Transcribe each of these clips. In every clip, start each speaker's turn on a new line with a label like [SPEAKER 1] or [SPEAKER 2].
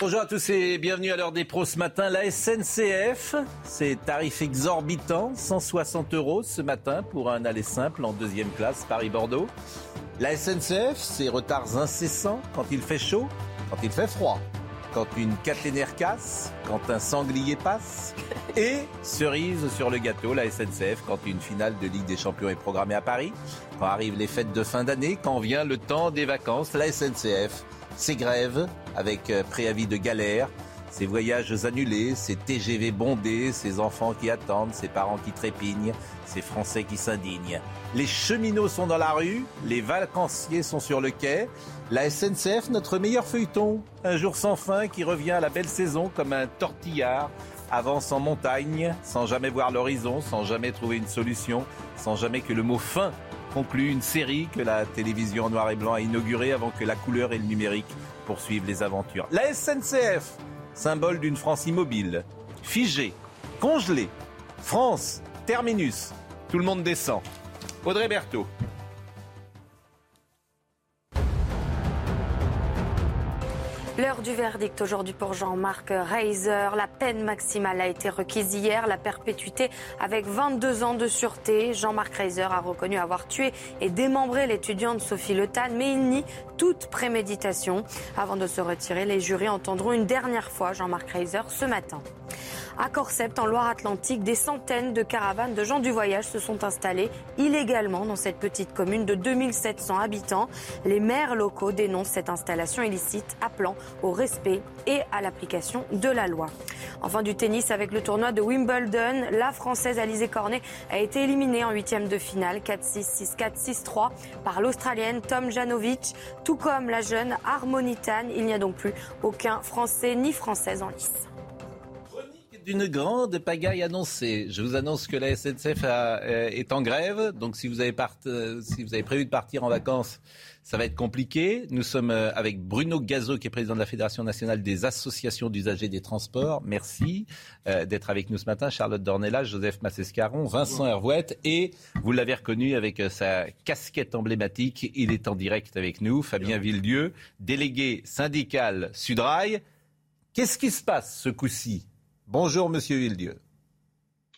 [SPEAKER 1] Bonjour à tous et bienvenue à l'heure des pros ce matin. La SNCF, c'est tarif exorbitant, 160 euros ce matin pour un aller simple en deuxième classe Paris-Bordeaux. La SNCF, c'est retards incessants quand il fait chaud, quand il fait froid, quand une caténaire casse, quand un sanglier passe. Et cerise sur le gâteau, la SNCF, quand une finale de Ligue des Champions est programmée à Paris, quand arrivent les fêtes de fin d'année, quand vient le temps des vacances, la SNCF, ses grèves avec euh, préavis de galère, ses voyages annulés, ses TGV bondés, ses enfants qui attendent, ses parents qui trépignent, ses Français qui s'indignent. Les cheminots sont dans la rue, les vacanciers sont sur le quai. La SNCF, notre meilleur feuilleton, un jour sans fin qui revient à la belle saison comme un tortillard, avance en montagne, sans jamais voir l'horizon, sans jamais trouver une solution, sans jamais que le mot fin conclut une série que la télévision en noir et blanc a inaugurée avant que la couleur et le numérique poursuivent les aventures. La SNCF, symbole d'une France immobile, figée, congelée. France, terminus. Tout le monde descend. Audrey Berthaud.
[SPEAKER 2] L'heure du verdict aujourd'hui pour Jean-Marc Reiser. La peine maximale a été requise hier, la perpétuité avec 22 ans de sûreté. Jean-Marc Reiser a reconnu avoir tué et démembré l'étudiante Sophie Le Tan, mais il nie toute préméditation. Avant de se retirer, les jurys entendront une dernière fois Jean-Marc Reiser ce matin. À Corsept, en Loire-Atlantique, des centaines de caravanes de gens du voyage se sont installées illégalement dans cette petite commune de 2700 habitants. Les maires locaux dénoncent cette installation illicite, appelant au respect et à l'application de la loi. Enfin, du tennis avec le tournoi de Wimbledon, la Française Alizé Cornet a été éliminée en huitième de finale 4-6, 6-4, 6-3 par l'Australienne Tom Janovic, tout comme la jeune Harmonitane. Il n'y a donc plus aucun Français ni Française en lice
[SPEAKER 1] d'une grande pagaille annoncée. Je vous annonce que la SNCF a, euh, est en grève, donc si vous, avez part, euh, si vous avez prévu de partir en vacances, ça va être compliqué. Nous sommes euh, avec Bruno Gazo, qui est président de la Fédération nationale des associations d'usagers des transports. Merci d'être avec nous ce matin. Charlotte Dornella, Joseph Massescaron, Vincent Hervouette et vous l'avez reconnu avec sa casquette emblématique. Il est en direct avec nous. Fabien Villedieu, délégué syndical Sudrail. Qu'est-ce qui se passe ce coup-ci? Bonjour, monsieur Villedieu.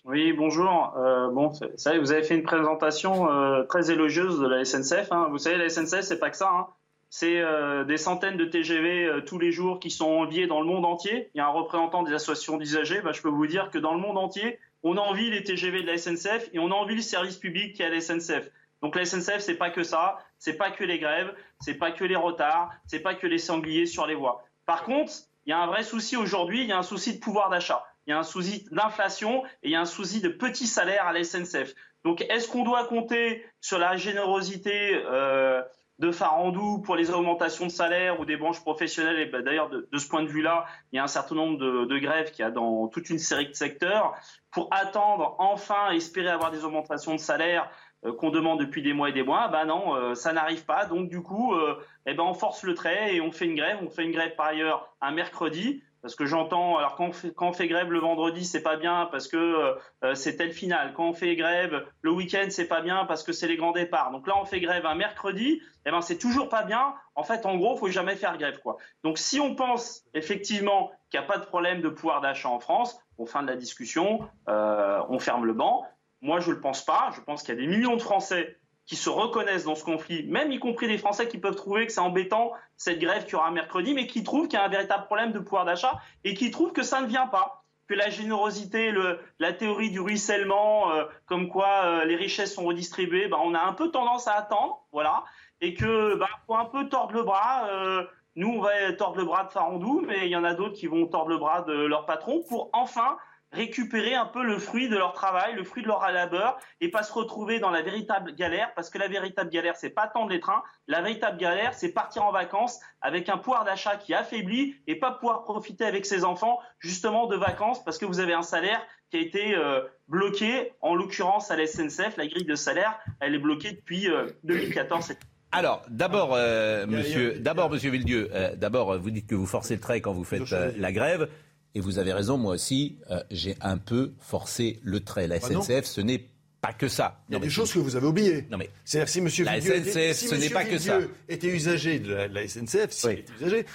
[SPEAKER 3] Oui, bonjour. Euh, bon, ça, vous avez fait une présentation euh, très élogieuse de la SNCF. Hein. Vous savez, la SNCF, c'est pas que ça. Hein. C'est euh, des centaines de TGV tous les jours qui sont enviés dans le monde entier. Il y a un représentant des associations d'usagers. Bah, je peux vous dire que dans le monde entier, on envie les TGV de la SNCF et on envie le service public qui est à la SNCF. Donc la SNCF, c'est pas que ça. C'est pas que les grèves. C'est pas que les retards. C'est pas que les sangliers sur les voies. Par contre, il y a un vrai souci aujourd'hui, il y a un souci de pouvoir d'achat, il y a un souci d'inflation et il y a un souci de petits salaires à la SNCF. Donc est-ce qu'on doit compter sur la générosité euh, de Farandou pour les augmentations de salaire ou des branches professionnelles? Et ben, d'ailleurs, de, ce point de vue-là, il y a un certain nombre de, de grèves qu'il y a dans toute une série de secteurs. Pour attendre, enfin, espérer avoir des augmentations de salaire, qu'on demande depuis des mois et des mois, bah non, euh, ça n'arrive pas. Donc du coup, euh, eh ben on force le trait et on fait une grève. On fait une grève par ailleurs un mercredi. Parce que j'entends, alors quand on, fait, on grève le vendredi, c'est pas bien parce que c'est tel final. Quand on fait grève le week-end, c'est pas bien parce que c'est les grands départs. Donc là, on fait grève un mercredi, eh ben c'est toujours pas bien. En fait, en gros, faut jamais faire grève, quoi. Donc si on pense effectivement qu'il n'y a pas de problème de pouvoir d'achat en France, au fin de la discussion, on ferme le banc. Moi, je ne le pense pas. Je pense qu'il y a des millions de Français qui se reconnaissent dans ce conflit, même y compris des Français qui peuvent trouver que c'est embêtant cette grève qui aura mercredi, mais qui trouvent qu'il y a un véritable problème de pouvoir d'achat et qui trouvent que ça ne vient pas, que la générosité, la théorie du ruissellement, euh, comme quoi euh, les richesses sont redistribuées, bah, on a un peu tendance à attendre, voilà, et que bah, faut un peu tordre le bras. Euh, nous, on va tordre le bras de Farandou, mais il y en a d'autres qui vont tordre le bras de leur patron pour enfin récupérer un peu le fruit de leur travail, le fruit de leur labeur, et pas se retrouver dans la véritable galère, parce que la véritable galère, c'est pas attendre les trains, la véritable galère, c'est partir en vacances avec un pouvoir d'achat qui affaiblit et pas pouvoir profiter avec ses enfants justement de vacances parce que vous avez un salaire qui a été euh, bloqué, en l'occurrence à la SNCF, la grille de salaire, elle est bloquée depuis 2014. Euh,
[SPEAKER 1] alors, d'abord, euh, monsieur, d'abord, monsieur Villedieu, d'abord, vous dites que vous forcez le trait quand vous faites la grève. Et vous avez raison, moi aussi, euh, j'ai un peu forcé le trait. La SNCF, bah ce n'est pas que ça.
[SPEAKER 4] Il y a des choses que vous avez oubliées.
[SPEAKER 1] Non mais
[SPEAKER 4] c'est-à-dire si Monsieur
[SPEAKER 1] la SNCF, était,
[SPEAKER 4] si
[SPEAKER 1] ce n'est pas que ça.
[SPEAKER 4] Était usager de la, SNCF, s'il était usager,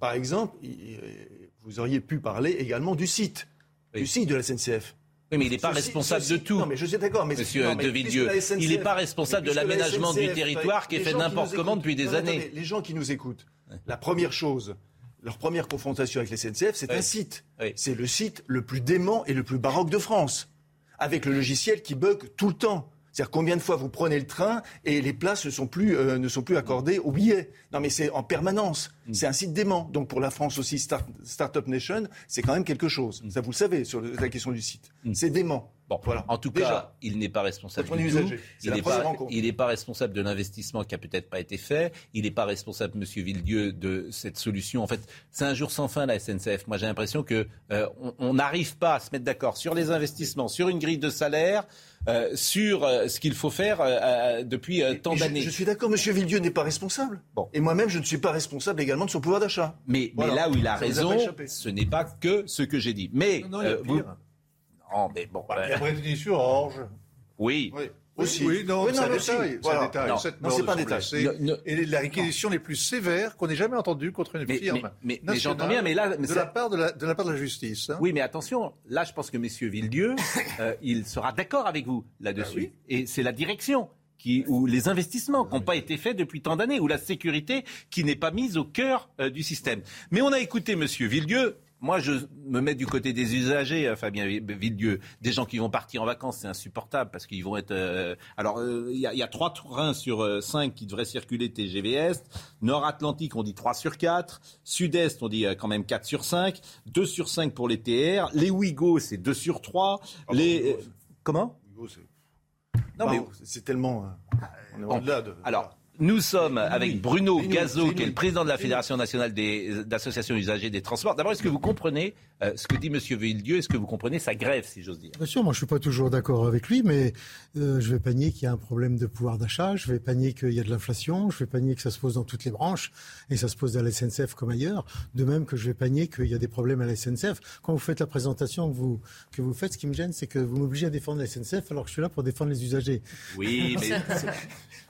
[SPEAKER 4] par exemple, vous auriez pu parler également du site, du site de la SNCF.
[SPEAKER 1] Oui, mais il n'est pas responsable de tout.
[SPEAKER 4] Non, mais je suis d'accord. Mais
[SPEAKER 1] Monsieur De Villedieu, il n'est pas responsable de l'aménagement du territoire qui est fait n'importe comment depuis des années.
[SPEAKER 4] les gens qui nous écoutent, la première chose, leur première confrontation avec les SNCF, c'est un site. C'est le site le plus dément et le plus baroque de France, avec le logiciel qui bug tout le temps. C'est-à-dire combien de fois vous prenez le train et les places ne sont plus, euh, ne sont plus accordées aux billets. Non mais c'est en permanence. Mm. C'est un site dément. Donc pour la France aussi, Start, Startup Nation, c'est quand même quelque chose. Mm. Ça vous le savez sur la question du site. Mm. C'est dément.
[SPEAKER 1] Bon, voilà. En tout cas, il n'est pas responsable du tout. Il n'est pas, pas, responsable de l'investissement qui a peut-être pas été fait. Il n'est pas responsable, Monsieur Villedieu, de cette solution. En fait, c'est un jour sans fin la SNCF. Moi, j'ai l'impression que euh, on n'arrive pas à se mettre d'accord sur les investissements, sur une grille de salaire. Euh, sur euh, ce qu'il faut faire depuis tant d'années.
[SPEAKER 4] Je, suis d'accord, Monsieur Villedieu n'est pas responsable. Bon. Et moi-même, je ne suis pas responsable également de son pouvoir d'achat.
[SPEAKER 1] Mais, mais, là où il a raison, ce n'est pas que ce que j'ai dit. Mais
[SPEAKER 4] non, non, vous,
[SPEAKER 1] non, mais bon.
[SPEAKER 5] Bah, ben... Sur Orange.
[SPEAKER 1] Oui. oui.
[SPEAKER 5] Aussi. Oui, non, c'est un détail. C'est un détail.
[SPEAKER 4] Non, c'est pas un détail.
[SPEAKER 5] Et la réquisition les plus sévères qu'on ait jamais entendue contre une firme.
[SPEAKER 1] Mais, mais, j'entends bien, mais là.
[SPEAKER 5] de, la part de, la, de la part de la justice. Hein.
[SPEAKER 1] Oui, mais attention, là, je pense que M. Villedieu, euh, il sera d'accord avec vous là-dessus. Ah Et c'est la direction. Qui, ou les investissements qui n'ont pas été faits depuis tant d'années, ou la sécurité qui n'est pas mise au cœur euh, du système. Mais on a écouté M. Villedieu, moi, je me mets du côté des usagers, euh, Fabien Villedieu. Des gens qui vont partir en vacances, c'est insupportable parce qu'ils vont être. Euh, alors, euh, il y, a trois trains sur cinq qui devraient circuler TGV Est. Nord-Atlantique, on dit 3 sur 4. Sud-Est, on dit quand même 4 sur 5. 2 sur 5 pour les TR. Les Ouigo, c'est 2 sur 3. Ah les... Comment?
[SPEAKER 4] Non, mais c'est tellement. on est au-delà de.
[SPEAKER 1] Alors. Nous sommes avec Bruno Gazo, qui est le président de la Fédération nationale des associations usagers des transports. D'abord, est-ce que vous comprenez euh, ce que dit M. Villedieu Est-ce que vous comprenez sa grève, si j'ose dire?
[SPEAKER 6] Bien sûr, moi je ne suis pas toujours d'accord avec lui, mais euh, je vais panier qu'il y a un problème de pouvoir d'achat, je vais panier qu'il y a de l'inflation, je vais panier que ça se pose dans toutes les branches, et ça se pose à la SNCF comme ailleurs. De même que je vais panier qu'il y a des problèmes à la SNCF. Quand vous faites la présentation que vous, que vous faites, ce qui me gêne, c'est que vous m'obligez à défendre la SNCF alors que je suis là pour défendre les usagers.
[SPEAKER 1] Oui, mais...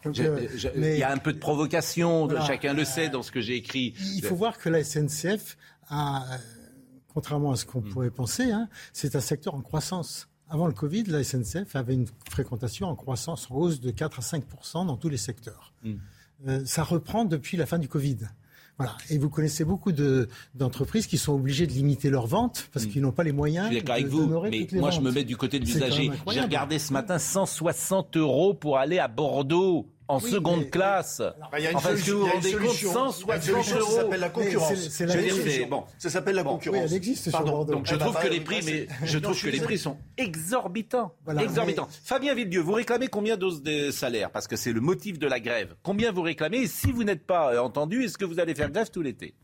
[SPEAKER 1] Euh, il y a un peu de provocation, chacun le sait dans ce que j'ai écrit.
[SPEAKER 6] Il faut voir que la SNCF a, contrairement à ce qu'on mm. pourrait penser, hein, c'est un secteur en croissance. Avant le Covid, la SNCF avait une fréquentation en croissance en hausse de 4 à 5 dans tous les secteurs. Mm. Euh, ça reprend depuis la fin du Covid. Voilà. Et vous connaissez beaucoup d'entreprises qui sont obligées de limiter leurs ventes parce mm. qu'ils n'ont pas les moyens.
[SPEAKER 1] Je suis d'accord avec vous, mais moi je me mets du côté de l'usager. J'ai regardé ce matin 160 euros pour aller à Bordeaux en seconde classe.
[SPEAKER 4] Bah, y a une enfin, solution, vous vous rendez compte 160 euros. Ça s'appelle la concurrence.
[SPEAKER 6] C'est la
[SPEAKER 4] dire, bon, ça s'appelle la concurrence.
[SPEAKER 6] Oui, elle existe
[SPEAKER 1] Pardon. Donc je trouve que les prix, mais je trouve que les prix sont exorbitants. exorbitants. Fabien Villedieu, vous réclamez combien d'os de salaire Parce que c'est le motif de la grève. Combien vous réclamez? Et si vous n'êtes pas euh, entendu, est-ce que vous allez faire grève tout l'été?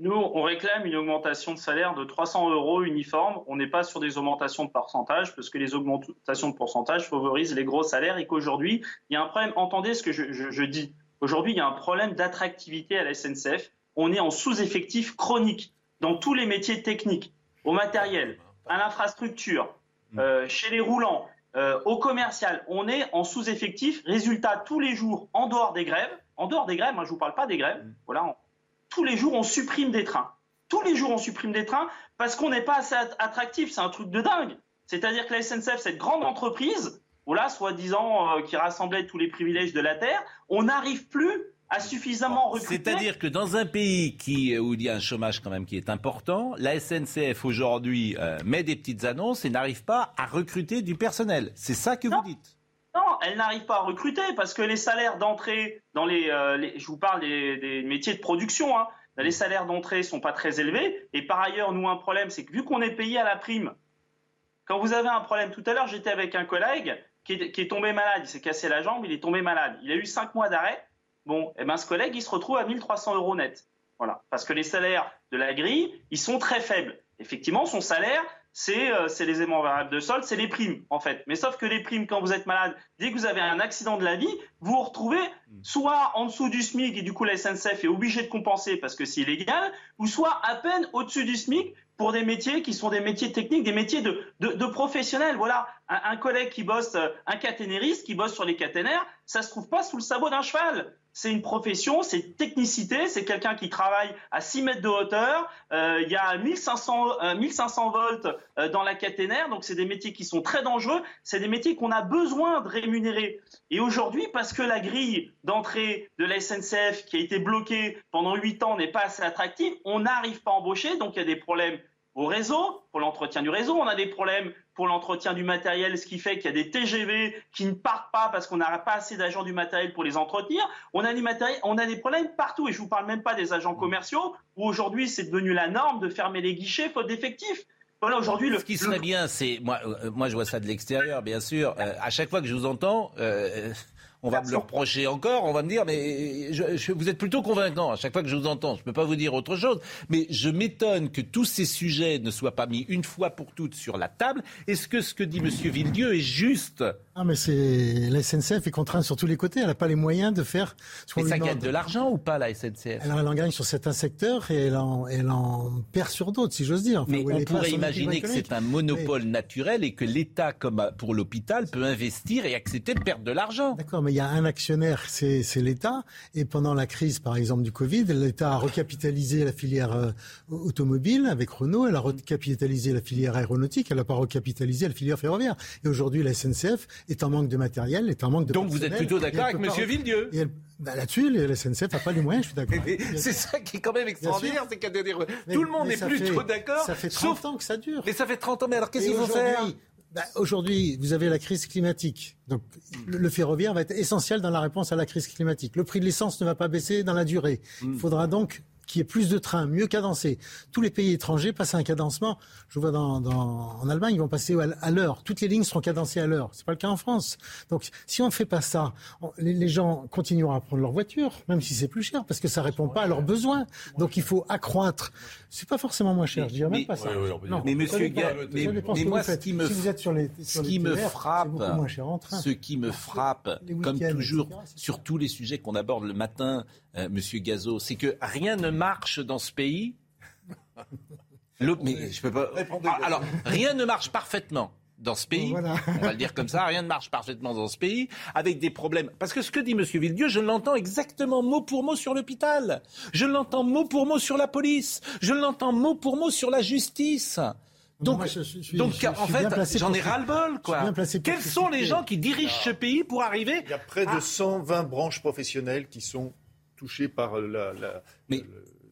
[SPEAKER 3] Nous, on réclame une augmentation de salaire de 300 euros uniforme. On n'est pas sur des augmentations de pourcentage parce que les augmentations de pourcentage favorisent les gros salaires et qu'aujourd'hui, il y a un problème. Entendez ce que je, dis. Aujourd'hui, il y a un problème d'attractivité à la SNCF. On est en sous-effectif chronique dans tous les métiers techniques, au matériel, à l'infrastructure, euh, chez les roulants, euh, au commercial. On est en sous-effectif. Résultat, tous les jours, en dehors des grèves, en dehors des grèves, moi je vous parle pas des grèves, voilà, tous les jours on supprime des trains. Tous les jours on supprime des trains parce qu'on n'est pas assez attractif. C'est un truc de dingue. C'est-à-dire que la SNCF, cette grande entreprise, voilà, soi-disant euh, qui rassemblait tous les privilèges de la terre, on n'arrive plus à suffisamment recruter.
[SPEAKER 1] C'est-à-dire que dans un pays qui, où il y a un chômage quand même qui est important, la SNCF aujourd'hui euh, met des petites annonces et n'arrive pas à recruter du personnel. C'est ça que vous dites
[SPEAKER 3] non, elle n'arrive pas à recruter parce que les salaires d'entrée dans les, euh, je vous parle des, métiers de production, hein, les salaires d'entrée sont pas très élevés. Et par ailleurs, nous un problème, c'est que vu qu'on est payé à la prime, Quand vous avez un problème, tout à l'heure, j'étais avec un collègue qui est, tombé malade, il s'est cassé la jambe, il est tombé malade. Il a eu cinq mois d'arrêt. Bon, et eh ben ce collègue, il se retrouve à 1300 euros net. Voilà, parce que les salaires de la grille, ils sont très faibles. Effectivement, son salaire, euh, c'est les aimants variables de solde, c'est les primes en fait. Mais sauf que les primes, quand vous êtes malade, dès que vous avez un accident de la vie, vous vous retrouvez soit en dessous du SMIC et du coup la SNCF est obligée de compenser parce que c'est illégal, ou soit à peine au-dessus du SMIC pour des métiers qui sont des métiers techniques, des métiers de, professionnels. Voilà, un, collègue qui bosse, euh, un caténériste qui bosse sur les caténaires, ça se trouve pas sous le sabot d'un cheval c'est une profession, c'est technicité, c'est quelqu'un qui travaille à 6 mètres de hauteur, euh, il y a 1500, 1500 euh, volts euh, dans la caténaire, donc c'est des métiers qui sont très dangereux, c'est des métiers qu'on a besoin de rémunérer. Et aujourd'hui, parce que la grille d'entrée de la SNCF qui a été bloquée pendant 8 ans n'est pas assez attractive, on n'arrive pas à embaucher, donc il y a des problèmes au réseau, pour l'entretien du réseau, on a des problèmes pour l'entretien du matériel, ce qui fait qu'il y a des TGV qui ne partent pas parce qu'on n'a pas assez d'agents du matériel pour les entretenir. On a, des on a des problèmes partout et je vous parle même pas des agents commerciaux où aujourd'hui c'est devenu la norme de fermer les guichets faute d'effectifs. Voilà, aujourd'hui,
[SPEAKER 1] le, ce qui serait bien, c'est moi, euh, moi, je vois ça de l'extérieur, bien sûr. Euh, à chaque fois que je vous entends, euh, on va me le reprocher encore, on va me dire, mais je, vous êtes plutôt convaincant à chaque fois que je vous entends. Je ne peux pas vous dire autre chose, mais je m'étonne que tous ces sujets ne soient pas mis une fois pour toutes sur la table. Est-ce que ce que dit M. Villedieu est juste
[SPEAKER 6] ah, mais c'est la SNCF est contrainte sur tous les côtés. Elle n'a pas les moyens de faire.
[SPEAKER 1] Ce mais ça gagne de l'argent ou pas la SNCF
[SPEAKER 6] elle, en gagne sur certains secteurs et elle en, elle en perd sur d'autres, si j'ose dire.
[SPEAKER 1] mais on pourrait imaginer que c'est un monopole naturel et que l'État, comme pour l'hôpital, peut investir et accepter de perdre de l'argent.
[SPEAKER 6] D'accord, mais il y a un actionnaire, c'est l'État. Et pendant la crise, par exemple, du Covid, l'État a recapitalisé la filière euh, automobile avec Renault. Elle a recapitalisé la filière aéronautique. Elle n'a pas recapitalisé la filière ferroviaire. Et aujourd'hui, la SNCF est en manque de matériel, est en manque de
[SPEAKER 1] Donc vous êtes plutôt d'accord avec M. Villedieu?
[SPEAKER 6] Bah, Là-dessus, la SNCF n'a pas les moyens, je suis d'accord.
[SPEAKER 1] c'est ça qui est quand même extraordinaire, c'est qu'à tout le monde est plutôt d'accord.
[SPEAKER 6] Ça fait 30 ans que ça dure.
[SPEAKER 1] Mais ça fait 30 ans, mais alors qu'est-ce qu'il faut faire?
[SPEAKER 6] Bah, Aujourd'hui, vous avez la crise climatique. Donc, le, ferroviaire va être essentiel dans la réponse à la crise climatique. Le prix de l'essence ne va pas baisser dans la durée. Il mm. faudra donc qu'il y ait plus de trains, mieux cadencés. Tous les pays étrangers passent à un cadencement. Je vois dans, en Allemagne, ils vont passer à, l'heure. Toutes les lignes seront cadencées à l'heure. C'est pas le cas en France. Donc, si on ne fait pas ça, les, gens continueront à prendre leur voiture, même si c'est plus cher, parce que ça répond pas à leurs besoins. Donc, il faut accroître. C'est pas forcément moins cher. je dirais même pas ça.
[SPEAKER 1] mais Monsieur mais, moi, ce qui me,
[SPEAKER 6] si vous êtes sur les,
[SPEAKER 1] ce qui me frappe, ce qui me frappe, comme toujours, sur tous les sujets qu'on aborde le matin, euh, Monsieur Gazo, c'est que rien ne marche dans ce pays. Mais je peux pas. Ah, alors, rien ne marche parfaitement dans ce pays. On va le dire comme ça. Rien ne marche parfaitement dans ce pays, avec des problèmes. Parce que ce que dit M. Villedieu, je l'entends exactement mot pour mot sur l'hôpital. Je l'entends mot pour mot sur la police. Je l'entends mot pour mot sur la justice. Donc, donc en fait, j'en ai ras-le-bol, quoi. Quels sont les gens qui dirigent ce pays pour arriver
[SPEAKER 4] Il y a près de 120 branches professionnelles qui sont touché par la,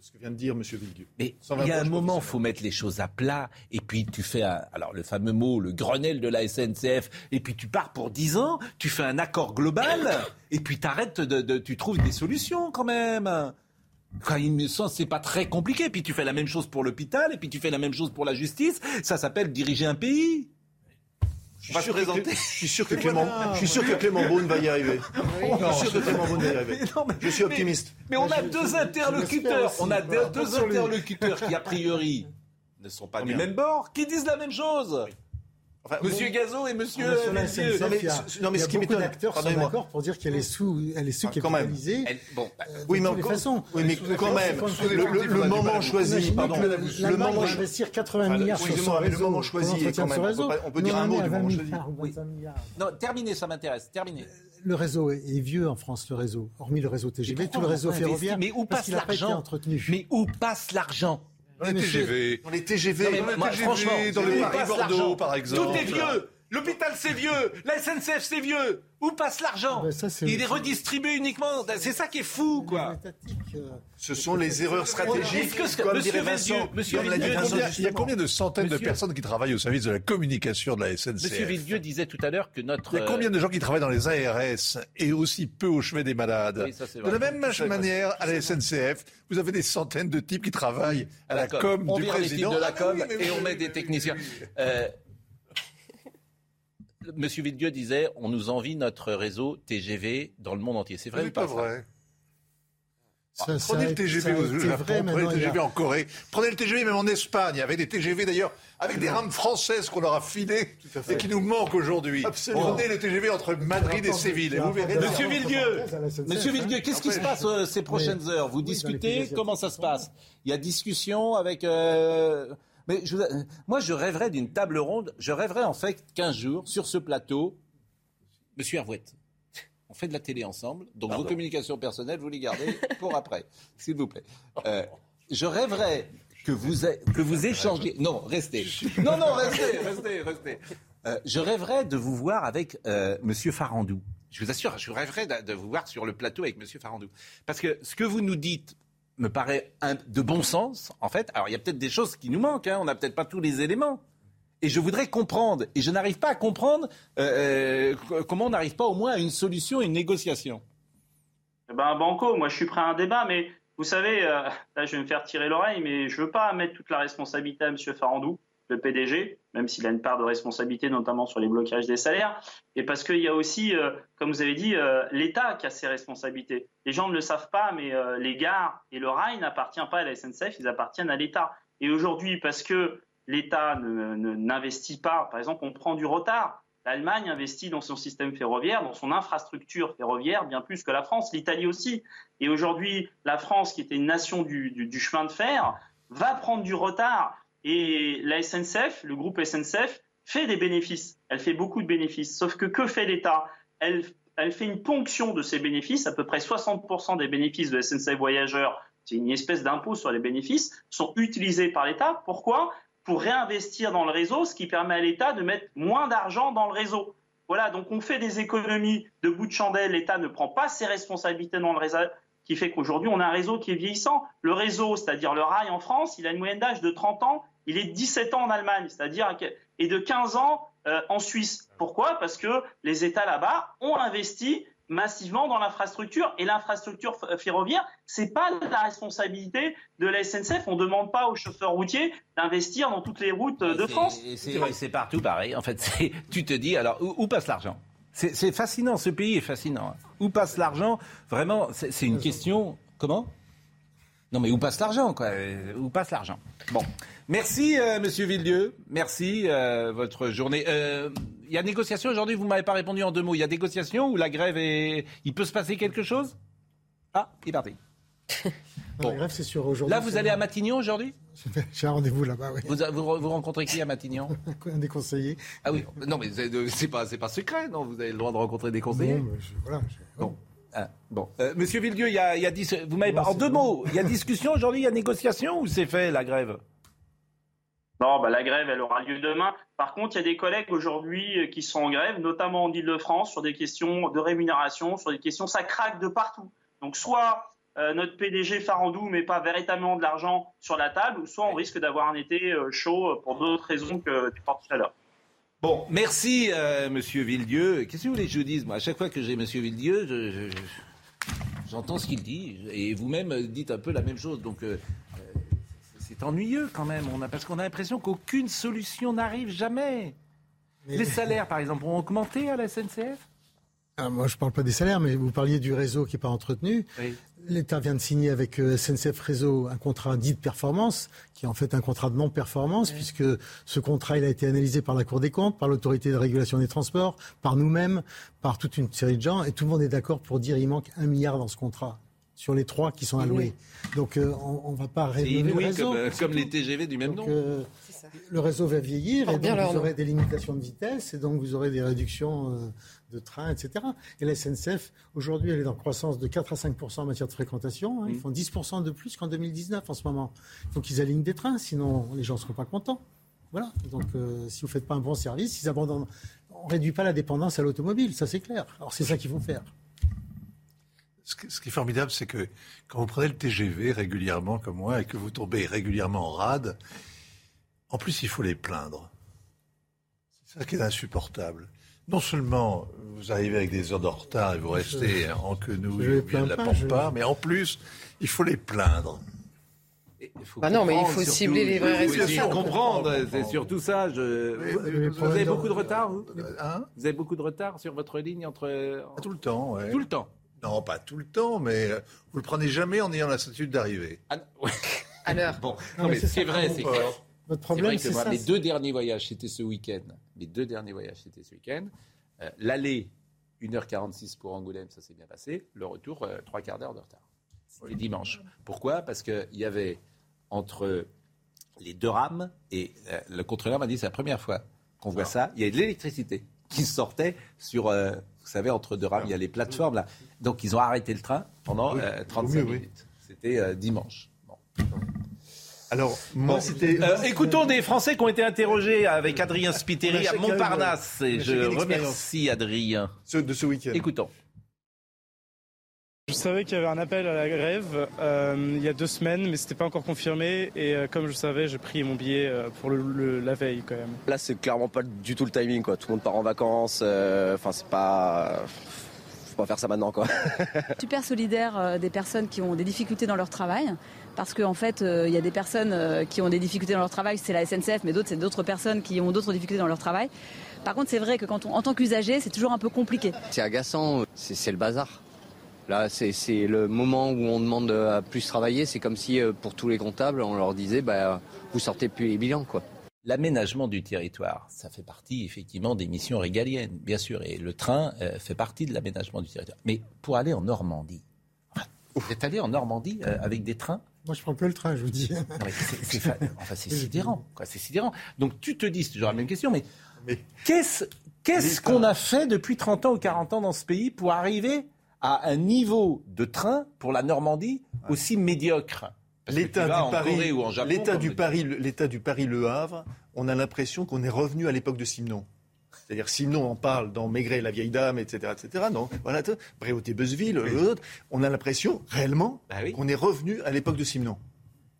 [SPEAKER 4] ce que vient de dire M. Villedieu.
[SPEAKER 1] Mais il y a un moment, il faut mettre les choses à plat, et puis tu fais, alors le fameux mot, le Grenelle de la SNCF, et puis tu pars pour 10 ans, tu fais un accord global, et puis t'arrêtes de, tu trouves des solutions quand même. Quand il me semble c'est pas très compliqué. Puis tu fais la même chose pour l'hôpital, et puis tu fais la même chose pour la justice. Ça s'appelle diriger un pays.
[SPEAKER 4] Je suis, sûr que, je suis sûr que Clément, je suis sûr que Clément Beaune va y arriver. je suis sûr que Clément Beaune va y arriver. je suis optimiste.
[SPEAKER 1] Mais, on a deux interlocuteurs. On a deux, interlocuteurs qui a priori ne sont pas du même bord, qui disent la même chose. Monsieur Gazo et Monsieur.
[SPEAKER 6] non, mais, non, mais ce qui m'étonne, acteurs sont d'accord pour dire qu'elle est sous, elle est sous-capitalisée.
[SPEAKER 4] bon, bah, euh, oui, mais de façon. Oui, mais quand même, le, moment choisi, pardon,
[SPEAKER 6] le moment investir 80 milliards sur son réseau.
[SPEAKER 4] Le moment choisi, quand même, on peut dire un mot du moment choisi.
[SPEAKER 1] Non, terminez, ça m'intéresse. Terminez.
[SPEAKER 6] Le réseau est vieux en France, le réseau. Hormis le réseau TGV, tout le réseau ferroviaire.
[SPEAKER 1] Mais où passe l'argent Mais où passe l'argent
[SPEAKER 4] dans les TGV. Dans les TGV. Dans les TGV, dans le Paris-Bordeaux, par exemple.
[SPEAKER 1] Tout est vieux. L'hôpital, c'est vieux. La SNCF, c'est vieux. Où passe l'argent ah ben Il est redistribué uniquement. C'est ça qui est fou, quoi.
[SPEAKER 4] Ce sont les erreurs stratégiques. Que, comme monsieur Vincent,
[SPEAKER 5] monsieur il y a combien de centaines de personnes qui travaillent au service de la communication de la SNCF
[SPEAKER 1] Monsieur Villedieu disait tout à l'heure que notre...
[SPEAKER 5] Il y a combien de gens qui travaillent dans les ARS et aussi peu au chevet des malades De la même manière, à la SNCF, vous avez des centaines de types qui travaillent à la com
[SPEAKER 1] on
[SPEAKER 5] du président.
[SPEAKER 1] de la com et on met des techniciens. Euh, Monsieur Villedieu disait, on nous envie notre réseau TGV dans le monde entier. C'est vrai ou pas,
[SPEAKER 5] vrai. Prenez le TGV Japon, prenez le TGV en Corée, prenez le TGV même en Espagne, avec des TGV d'ailleurs, avec des rames françaises qu'on leur a filées et qui nous manquent aujourd'hui. Prenez le TGV entre Madrid et Séville et vous verrez.
[SPEAKER 1] Monsieur Villedieu, Monsieur Villedieu, qu'est-ce qui se passe euh, ces prochaines heures? Vous discutez Comment ça se passe? Il y a discussion avec. Euh, mais je, moi, je rêverais d'une table ronde. Je rêverais en fait 15 jours sur ce plateau. Monsieur Hervouette, on fait de la télé ensemble, donc vos communications personnelles, vous les gardez pour après, s'il vous plaît. Euh, je rêverais que vous, que vous échangiez. Non, restez. Non, non, restez, restez, restez. Euh, je rêverais de vous voir avec euh, Monsieur Farandou. Je vous assure, je rêverais de, vous voir sur le plateau avec Monsieur Farandou. Parce que ce que vous nous dites me paraît de bon sens, en fait. Alors, il y a peut-être des choses qui nous manquent, hein, on n'a peut-être pas tous les éléments. Et je voudrais comprendre, et je n'arrive pas à comprendre euh, euh, comment on n'arrive pas au moins à une solution, une négociation.
[SPEAKER 3] Eh ben, Banco, moi je suis prêt à un débat, mais vous savez, euh, là je vais me faire tirer l'oreille, mais je ne veux pas mettre toute la responsabilité à M. Farandou, le PDG, même s'il a une part de responsabilité, notamment sur les blocages des salaires, et parce qu'il y a aussi, comme vous avez dit, l'État qui a ses responsabilités. Les gens ne le savent pas, mais les gares et le rail n'appartiennent pas à la SNCF, ils appartiennent à l'État. Et aujourd'hui, parce que l'État n'investit pas. Par exemple, on prend du retard. L'Allemagne investit dans son système ferroviaire, dans son infrastructure ferroviaire, bien plus que la France, l'Italie aussi. Et aujourd'hui, la France, qui était une nation du, chemin de fer, va prendre du retard. Et la SNCF, le groupe SNCF, fait des bénéfices. Elle fait beaucoup de bénéfices. Sauf que que fait l'État? Elle, fait une ponction de ces bénéfices. À peu près 60% des bénéfices de SNCF Voyageurs, c'est une espèce d'impôt sur les bénéfices, sont utilisés par l'État. Pourquoi? Pour réinvestir dans le réseau, ce qui permet à l'État de mettre moins d'argent dans le réseau. Voilà, donc on fait des économies de bout de chandelle, l'État ne prend pas ses responsabilités dans le réseau, qui fait qu'aujourd'hui on a un réseau qui est vieillissant. Le réseau, c'est-à-dire le rail en France, il a une moyenne d'âge de 30 ans, il est de 17 ans en Allemagne, c'est-à-dire et de 15 ans euh, en Suisse. Pourquoi? Parce que les États là-bas ont investi massivement dans l'infrastructure. Et l'infrastructure ferroviaire, c'est pas la responsabilité de la SNCF. On ne demande pas aux chauffeurs routiers d'investir dans toutes les routes de France.
[SPEAKER 1] C'est partout pareil. En fait, tu te dis, alors, où, passe l'argent? C'est fascinant, ce pays est fascinant. Hein. Où passe l'argent? Vraiment, c'est une question... Comment? Non, mais où passe l'argent, quoi Où passe l'argent Bon. Merci, euh, Monsieur Villedieu. Merci, euh, votre journée. Euh, il y a négociation aujourd'hui, vous ne m'avez pas répondu en deux mots. Il y a négociation ou la grève est. Il peut se passer quelque chose? Ah, il est parti.
[SPEAKER 6] La grève, c'est sur aujourd'hui.
[SPEAKER 1] Là, vous allez à Matignon aujourd'hui?
[SPEAKER 6] J'ai un rendez-vous là-bas, oui.
[SPEAKER 1] Vous, vous, rencontrez qui à Matignon?
[SPEAKER 6] Un des conseillers.
[SPEAKER 1] Ah oui, non, mais c'est pas, pas secret, non? Vous avez le droit de rencontrer des conseillers?
[SPEAKER 6] Voilà,
[SPEAKER 1] Bon. Ah, bon. Monsieur Villedieu, il y a, il y a vous m'avez. En deux mots, il y a discussion aujourd'hui, il y a négociation ou c'est fait la grève?
[SPEAKER 3] Non, bah, la grève, elle aura lieu demain. Par contre, il y a des collègues aujourd'hui euh, qui sont en grève, notamment en Ile-de-France, sur des questions de rémunération, sur des questions, ça craque de partout. Donc, soit euh, notre PDG Farandou met pas véritablement de l'argent sur la table, ou soit on risque d'avoir un été euh, chaud pour d'autres raisons que tu portes tout à l'heure.
[SPEAKER 1] Bon, merci Monsieur Villedieu. Qu'est-ce que vous voulez que je vous dise Moi, à chaque fois que j'ai Monsieur Villedieu, j'entends ce qu'il dit, et vous-même dites un peu la même chose. Donc, c'est ennuyeux quand même. On a, parce qu'on a l'impression qu'aucune solution n'arrive jamais. Les salaires, par exemple, ont augmenté à la SNCF
[SPEAKER 6] ah, moi, je ne parle pas des salaires, mais vous parliez du réseau qui n'est pas entretenu. L'État vient de signer avec euh, SNCF Réseau un contrat dit de performance, qui est en fait un contrat de non-performance, puisque ce contrat il a été analysé par la Cour des comptes, par l'autorité de régulation des transports, par nous-mêmes, par toute une série de gens, et tout le monde est d'accord pour dire qu'il manque un milliard dans ce contrat sur les trois qui sont alloués. Donc euh, on ne va pas rénover le réseau.
[SPEAKER 1] Comme, comme, les TGV du même nom. Euh,
[SPEAKER 6] le réseau va vieillir et donc vous aurez des limitations de vitesse et donc vous aurez des réductions euh, de trains, etc. Et la SNCF, aujourd'hui, elle est en croissance de 4 à 5% en matière de fréquentation. Hein. Ils font 10% de plus qu'en 2019 en ce moment. Il faut qu'ils alignent des trains, sinon les gens ne seront pas contents. Voilà. Donc si vous ne faites pas un bon service, ils abandonnent. On ne réduit pas la dépendance à l'automobile, ça c'est clair. Alors c'est ça qu'il faut faire
[SPEAKER 5] ce qui est formidable, c'est que quand vous prenez le TGV régulièrement comme moi et que vous tombez régulièrement en rade, en plus il faut les plaindre. C'est ça qui est insupportable. Non seulement vous arrivez avec des heures de retard et vous restez en quenouille ou bien de la pas, mais en plus il faut les plaindre.
[SPEAKER 7] bah non, mais il faut cibler les vrais
[SPEAKER 1] responsables. comprendre, c'est surtout ça. Je... Vous, avez beaucoup de retard, vous hein? Vous avez beaucoup de retard sur votre ligne entre...
[SPEAKER 5] Tout le temps, ouais.
[SPEAKER 1] Tout le temps
[SPEAKER 5] Non, pas tout le temps, mais euh, vous le prenez jamais en ayant la certitude d'arriver.
[SPEAKER 7] Ah, à l'heure.
[SPEAKER 1] Bon, non, mais, c'est vrai, c'est que...
[SPEAKER 6] Votre problème, c'est ça.
[SPEAKER 1] Les deux derniers voyages, c'était ce week-end. Les deux derniers voyages, c'était ce week-end. Euh, l'aller, 1h46 pour Angoulême, ça s'est bien passé. Le retour, euh, trois quarts d'heure de retard. C'était dimanche. Pourquoi? Parce qu'il y avait entre les deux rames, et euh, le contrôleur m'a dit c'est la première fois qu'on voit ça, il y a de l'électricité qui sortait sur, euh, vous savez, entre deux rames, il y a les plateformes là. Donc ils ont arrêté le train pendant 35 minutes. C'était dimanche.
[SPEAKER 4] Alors, moi, c'était.
[SPEAKER 1] écoutons des Français qui ont été interrogés avec Adrien Spiteri à Montparnasse. Et je remercie Adrien.
[SPEAKER 4] de ce week-end.
[SPEAKER 1] Écoutons.
[SPEAKER 8] Je savais qu'il y avait un appel à la grève euh, il y a deux semaines, mais c'était pas encore confirmé. Et euh, comme je savais, j'ai pris mon billet euh, pour le, la veille quand même.
[SPEAKER 9] Là, c'est clairement pas du tout le timing. Quoi. Tout le monde part en vacances. Enfin, c'est pas. Faut pas faire ça maintenant. Quoi.
[SPEAKER 10] Super solidaire des personnes qui ont des difficultés dans leur travail. Parce qu'en en fait, il y a des personnes qui ont des difficultés dans leur travail, c'est la SNCF, mais d'autres, c'est d'autres personnes qui ont d'autres difficultés dans leur travail. Par contre, c'est vrai que quand on, en tant qu'usager, c'est toujours un peu compliqué.
[SPEAKER 9] C'est agaçant, c'est le bazar. Là, c'est le moment où on demande à plus travailler. C'est comme si, euh, pour tous les comptables, on leur disait bah, vous sortez plus les bilans. quoi.
[SPEAKER 1] L'aménagement du territoire, ça fait partie effectivement des missions régaliennes, bien sûr, et le train euh, fait partie de l'aménagement du territoire. Mais pour aller en Normandie, vous êtes allé en Normandie euh, avec des trains?
[SPEAKER 6] Moi, je prends plus le train, je vous dis.
[SPEAKER 1] C'est enfin, sidérant, C'est sidérant. Donc tu te dis, c'est toujours la même question, mais, mais qu'est-ce qu'on a fait depuis 30 ans ou 40 ans dans ce pays pour arriver à un niveau de train pour la Normandie aussi médiocre?
[SPEAKER 4] L'État du, Paris, l'État du Paris, l'État du Paris, Le Havre, on a l'impression qu'on est revenu à l'époque de Simon. C'est-à-dire Simon en parle dans Maigret, la vieille dame, etc., etc. Non, voilà, Bréauté, Beuzeville, on a l'impression réellement bah qu'on est revenu à l'époque de Simon.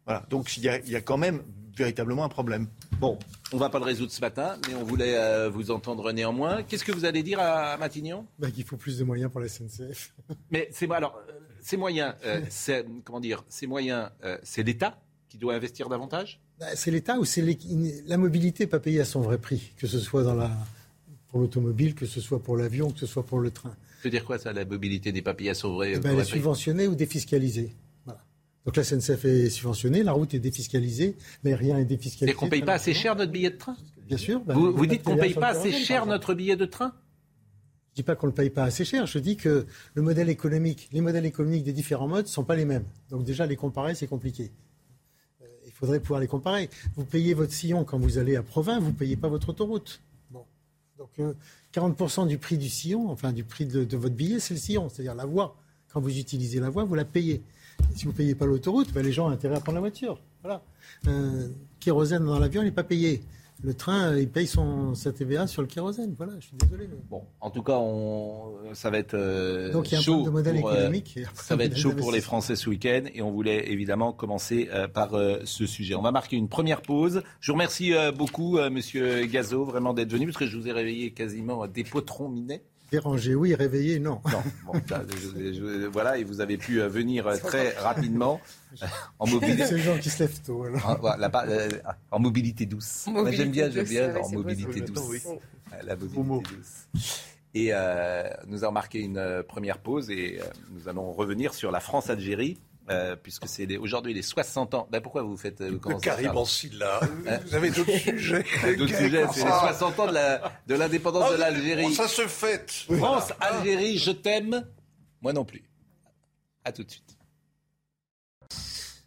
[SPEAKER 4] Voilà, donc il y, y a, quand même véritablement un problème.
[SPEAKER 1] Bon, on ne va pas le résoudre ce matin, mais on voulait euh, vous entendre néanmoins. Qu'est-ce que vous allez dire à, Matignon?
[SPEAKER 6] Bah, Qu'il faut plus de moyens pour la SNCF.
[SPEAKER 1] mais c'est alors euh, ces moyens, euh, c'est comment dire, ces moyens, c'est l'État qui doit investir davantage?
[SPEAKER 6] Bah, C'est l'État ou c'est la mobilité pas payée à son vrai prix, que ce soit dans la pour l'automobile, que ce soit pour l'avion, que ce soit pour le train.
[SPEAKER 1] Ça veut dire quoi ça, la mobilité n'est pas payée à son vrai,
[SPEAKER 6] eh ben, Elle est subventionnée ou défiscalisée. Donc la SNCF est subventionnée, la route est défiscalisée, mais rien n'est défiscalisé.
[SPEAKER 1] Et qu'on ne paye pas assez cher notre billet de train?
[SPEAKER 6] Bien sûr.
[SPEAKER 1] Bah, vous, dites qu'on ne paye pas assez cher notre billet de train?
[SPEAKER 6] Dis pas qu'on ne le paye pas assez cher, je dis que les modèles économiques des différents modes ne sont pas les mêmes. Donc déjà, les comparer, c'est compliqué. Euh, il faudrait pouvoir les comparer. Vous payez votre sillon quand vous allez à Provins, vous ne payez pas votre autoroute. Bon. Donc 40% euh, du prix du sillon, enfin du prix de, votre billet, c'est le sillon, c'est-à-dire la voie. Quand vous utilisez la voie, vous la payez. Si vous ne payez pas l'autoroute, ben, les gens ont intérêt à prendre la voiture. Voilà. Euh, kérosène dans l'avion, n'est pas payé. Le train, il paye son, sa TVA sur le kérosène. Voilà, je suis désolé.
[SPEAKER 1] Bon, en tout cas, on, ça va être euh,
[SPEAKER 6] Donc, il y a
[SPEAKER 1] chaud.
[SPEAKER 6] Un de modèle
[SPEAKER 1] pour, euh,
[SPEAKER 6] économique.
[SPEAKER 1] ça va être chaud pour les Français ce week-end et on voulait évidemment commencer euh, par ce sujet. On va marquer une première pause. Je vous remercie beaucoup, Monsieur Gazo, vraiment d'être venu parce que je vous ai réveillé quasiment des potrons minets.
[SPEAKER 6] Dérangé, oui, réveillé, non.
[SPEAKER 1] Non, voilà, et vous avez pu euh, venir euh, très rapidement euh, en mobilité.
[SPEAKER 6] C'est les gens qui se lèvent tôt.
[SPEAKER 1] En, mobilité douce. J'aime bien, j'aime bien en mobilité douce. La mobilité douce. Et nous avons marqué une première pause et nous allons revenir sur la France-Algérie. Euh, puisque c'est aujourd'hui les 60 ans. Ben pourquoi vous faites
[SPEAKER 5] euh, Le Karim en là. Vous avez d'autres sujets.
[SPEAKER 1] d'autres sujets, c'est les 60 ans de l'indépendance de, de ah, l'Algérie.
[SPEAKER 5] Ça se fête.
[SPEAKER 1] France, Algérie, je t'aime. Moi non plus. À tout de suite.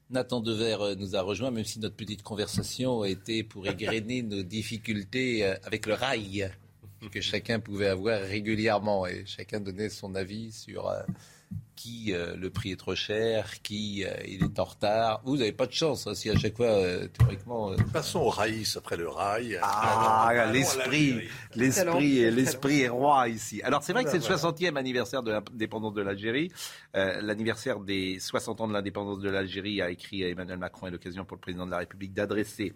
[SPEAKER 1] Nathan Dever euh, nous a rejoint, même si notre petite conversation était pour égrener nos difficultés avec le rail que chacun pouvait avoir régulièrement et chacun donnait son avis sur qui euh, le prix est trop cher, qui euh, il est en retard. Vous n'avez pas de chance hein, si à chaque fois, euh, théoriquement.
[SPEAKER 5] Passons au raïs après le rail.
[SPEAKER 1] Ah, l'esprit, l'esprit, l'esprit est roi ici. Alors c'est vrai que c'est le 60e anniversaire de l'indépendance de l'Algérie. L'anniversaire des 60 ans de l'indépendance de l'Algérie a écrit Emmanuel Macron est l'occasion pour le président de la République d'adresser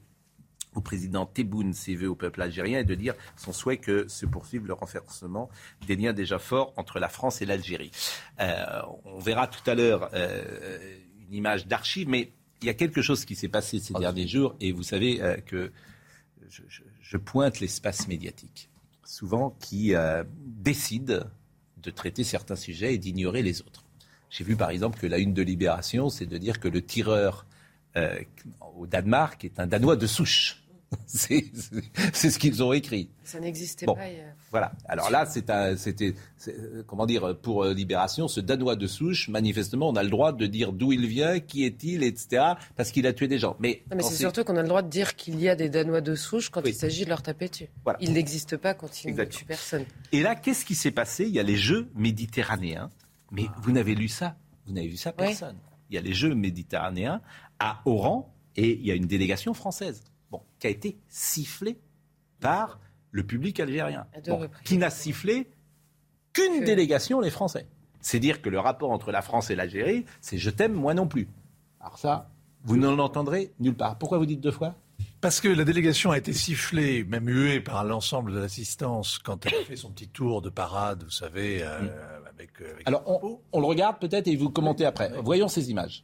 [SPEAKER 1] au président Tebboune ses voeux au peuple algérien et de dire son souhait que se poursuive le renforcement des liens déjà forts entre la France et l'Algérie. Euh, on verra tout à l'heure euh, une image d'archives, mais il y a quelque chose qui s'est passé ces derniers jours, et vous savez euh, que je, pointe l'espace médiatique, souvent qui décide de traiter certains sujets et d'ignorer les autres. J'ai vu par exemple que la une de Libération, c'est de dire que le tireur au Danemark est un Danois de souche. c'est ce qu'ils ont écrit.
[SPEAKER 7] Ça n'existait pas.
[SPEAKER 1] Voilà. Alors là, c'était, comment dire, pour euh, Libération, ce Danois de souche, manifestement, on a le droit de dire d'où il vient, qui est-il, etc., parce qu'il a tué des gens.
[SPEAKER 7] Mais, mais c'est surtout qu'on a le droit de dire qu'il y a des Danois de souche quand il s'agit de leur taper dessus. Il n'existe pas quand il ne tue personne.
[SPEAKER 1] Et là, qu'est-ce qui s'est passé? Il y a les Jeux méditerranéens. Mais vous n'avez lu ça Vous n'avez vu ça Personne. Il y a les Jeux méditerranéens à Oran et il y a une délégation française bon, qui a été sifflée par le public algérien, qui n'a sifflé qu'une délégation, les Français. C'est dire que le rapport entre la France et l'Algérie, c'est je t'aime, moi non plus. Alors ça, vous ne l'entendrez nulle part. Pourquoi vous dites deux fois?
[SPEAKER 5] Parce que la délégation a été sifflée, même huée par l'ensemble de l'assistance quand elle a fait son petit tour de parade, vous savez, euh, mm. avec,
[SPEAKER 1] euh, avec, Alors, on, on, le regarde peut-être et vous commentez après. Voyons ces images.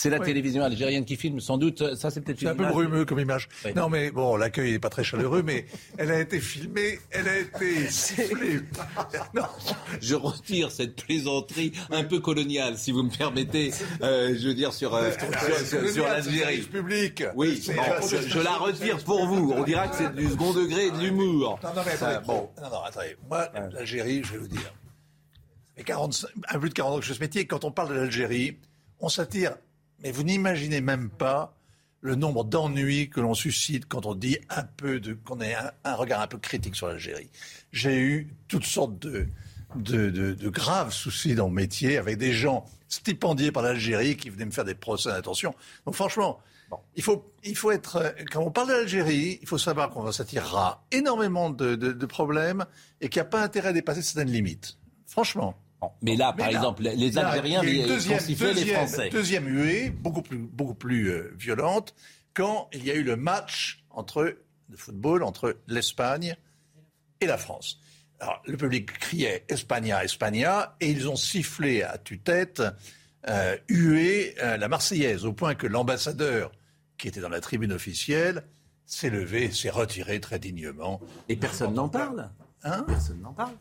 [SPEAKER 1] C'est la télévision algérienne qui filme, sans doute. Ça, c'est peut-être
[SPEAKER 5] un peu brumeux comme image. Non, mais bon, l'accueil n'est pas très chaleureux, mais elle a été filmée, elle a été sifflée.
[SPEAKER 1] non. Je retire cette plaisanterie un peu coloniale, si vous me permettez. Euh, je veux dire sur euh, sur, l'Algérie.
[SPEAKER 5] public.
[SPEAKER 1] Oui. je, la retire pour vous. On dira que c'est du second degré et de l'humour.
[SPEAKER 5] Non, non, mais attendez, bon. non, non, attendez. Moi, l'Algérie, je vais vous dire. un peu de 40 ans que je fais ce métier. Quand on parle de l'Algérie, on s'attire mais vous n'imaginez même pas le nombre d'ennuis que l'on suscite quand on dit un peu de, qu'on ait un, regard un peu critique sur l'Algérie. J'ai eu toutes sortes de, de, graves soucis dans le métier avec des gens stipendiés par l'Algérie qui venaient me faire des procès d'intention. Donc franchement, il, faut, il faut être. Quand on parle de l'Algérie, il faut savoir qu'on s'attirera énormément de, de problèmes et qu'il n'y a pas intérêt à dépasser certaines limites. Franchement.
[SPEAKER 1] Mais là, par exemple, les Algériens deuxième, ont les Français.
[SPEAKER 5] Deuxième huée, beaucoup plus, beaucoup plus euh, violente, quand il y a eu le match entre le football entre l'Espagne et la France. Alors, le public criait Espagna, Espagna, et ils ont sifflé à tue-tête, euh, hué euh, la Marseillaise, au point que l'ambassadeur, qui était dans la tribune officielle, s'est levé, s'est retiré très dignement.
[SPEAKER 1] Et personne n'en parle
[SPEAKER 5] hein?
[SPEAKER 1] Personne n'en parle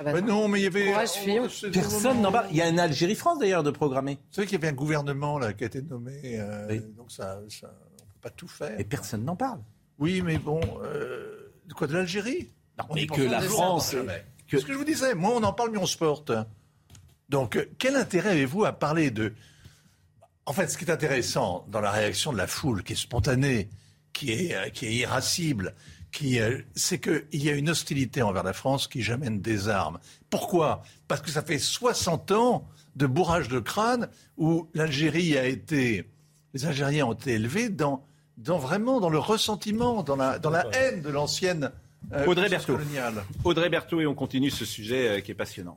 [SPEAKER 5] ah bah mais non, mais il y avait.
[SPEAKER 1] Personne n'en parle. Il y a une Algérie-France d'ailleurs de programmer.
[SPEAKER 5] Vous savez qu'il y avait un gouvernement là qui a été nommé. Euh, donc ça, ça, on peut pas tout faire.
[SPEAKER 1] Et personne n'en parle.
[SPEAKER 5] Oui, mais bon, euh, de quoi de l'Algérie?
[SPEAKER 1] Non, mais que la France.
[SPEAKER 5] Que... Ce que je vous disais, moi on en parle, mais on se porte. Donc, euh, quel intérêt avez-vous à parler de. En fait, ce qui est intéressant dans la réaction de la foule, qui est spontanée, qui est, qui est irascible, qui, euh, c'est qu'il y a une hostilité envers la France qui j'amène des armes. Pourquoi? Parce que ça fait 60 ans de bourrage de crâne où l'Algérie a été, les Algériens ont été élevés dans, dans vraiment dans le ressentiment, dans la, dans la haine de l'ancienne
[SPEAKER 1] euh, Audrey Berthaud. coloniale. Audrey Berthaud et on continue ce sujet euh, qui est passionnant.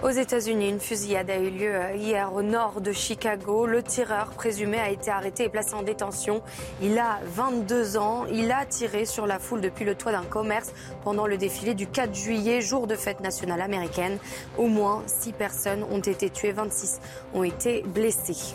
[SPEAKER 2] Aux États-Unis, une fusillade a eu lieu euh, hier au nord de Chicago. Le tireur présumé a été arrêté et placé en détention. Il a 22 ans. Il a tiré sur la foule depuis le toit d'un commerce pendant le défilé du 4 juillet, jour de fête nationale américaine. Au moins 6 personnes ont été tuées, 26 ont été blessées.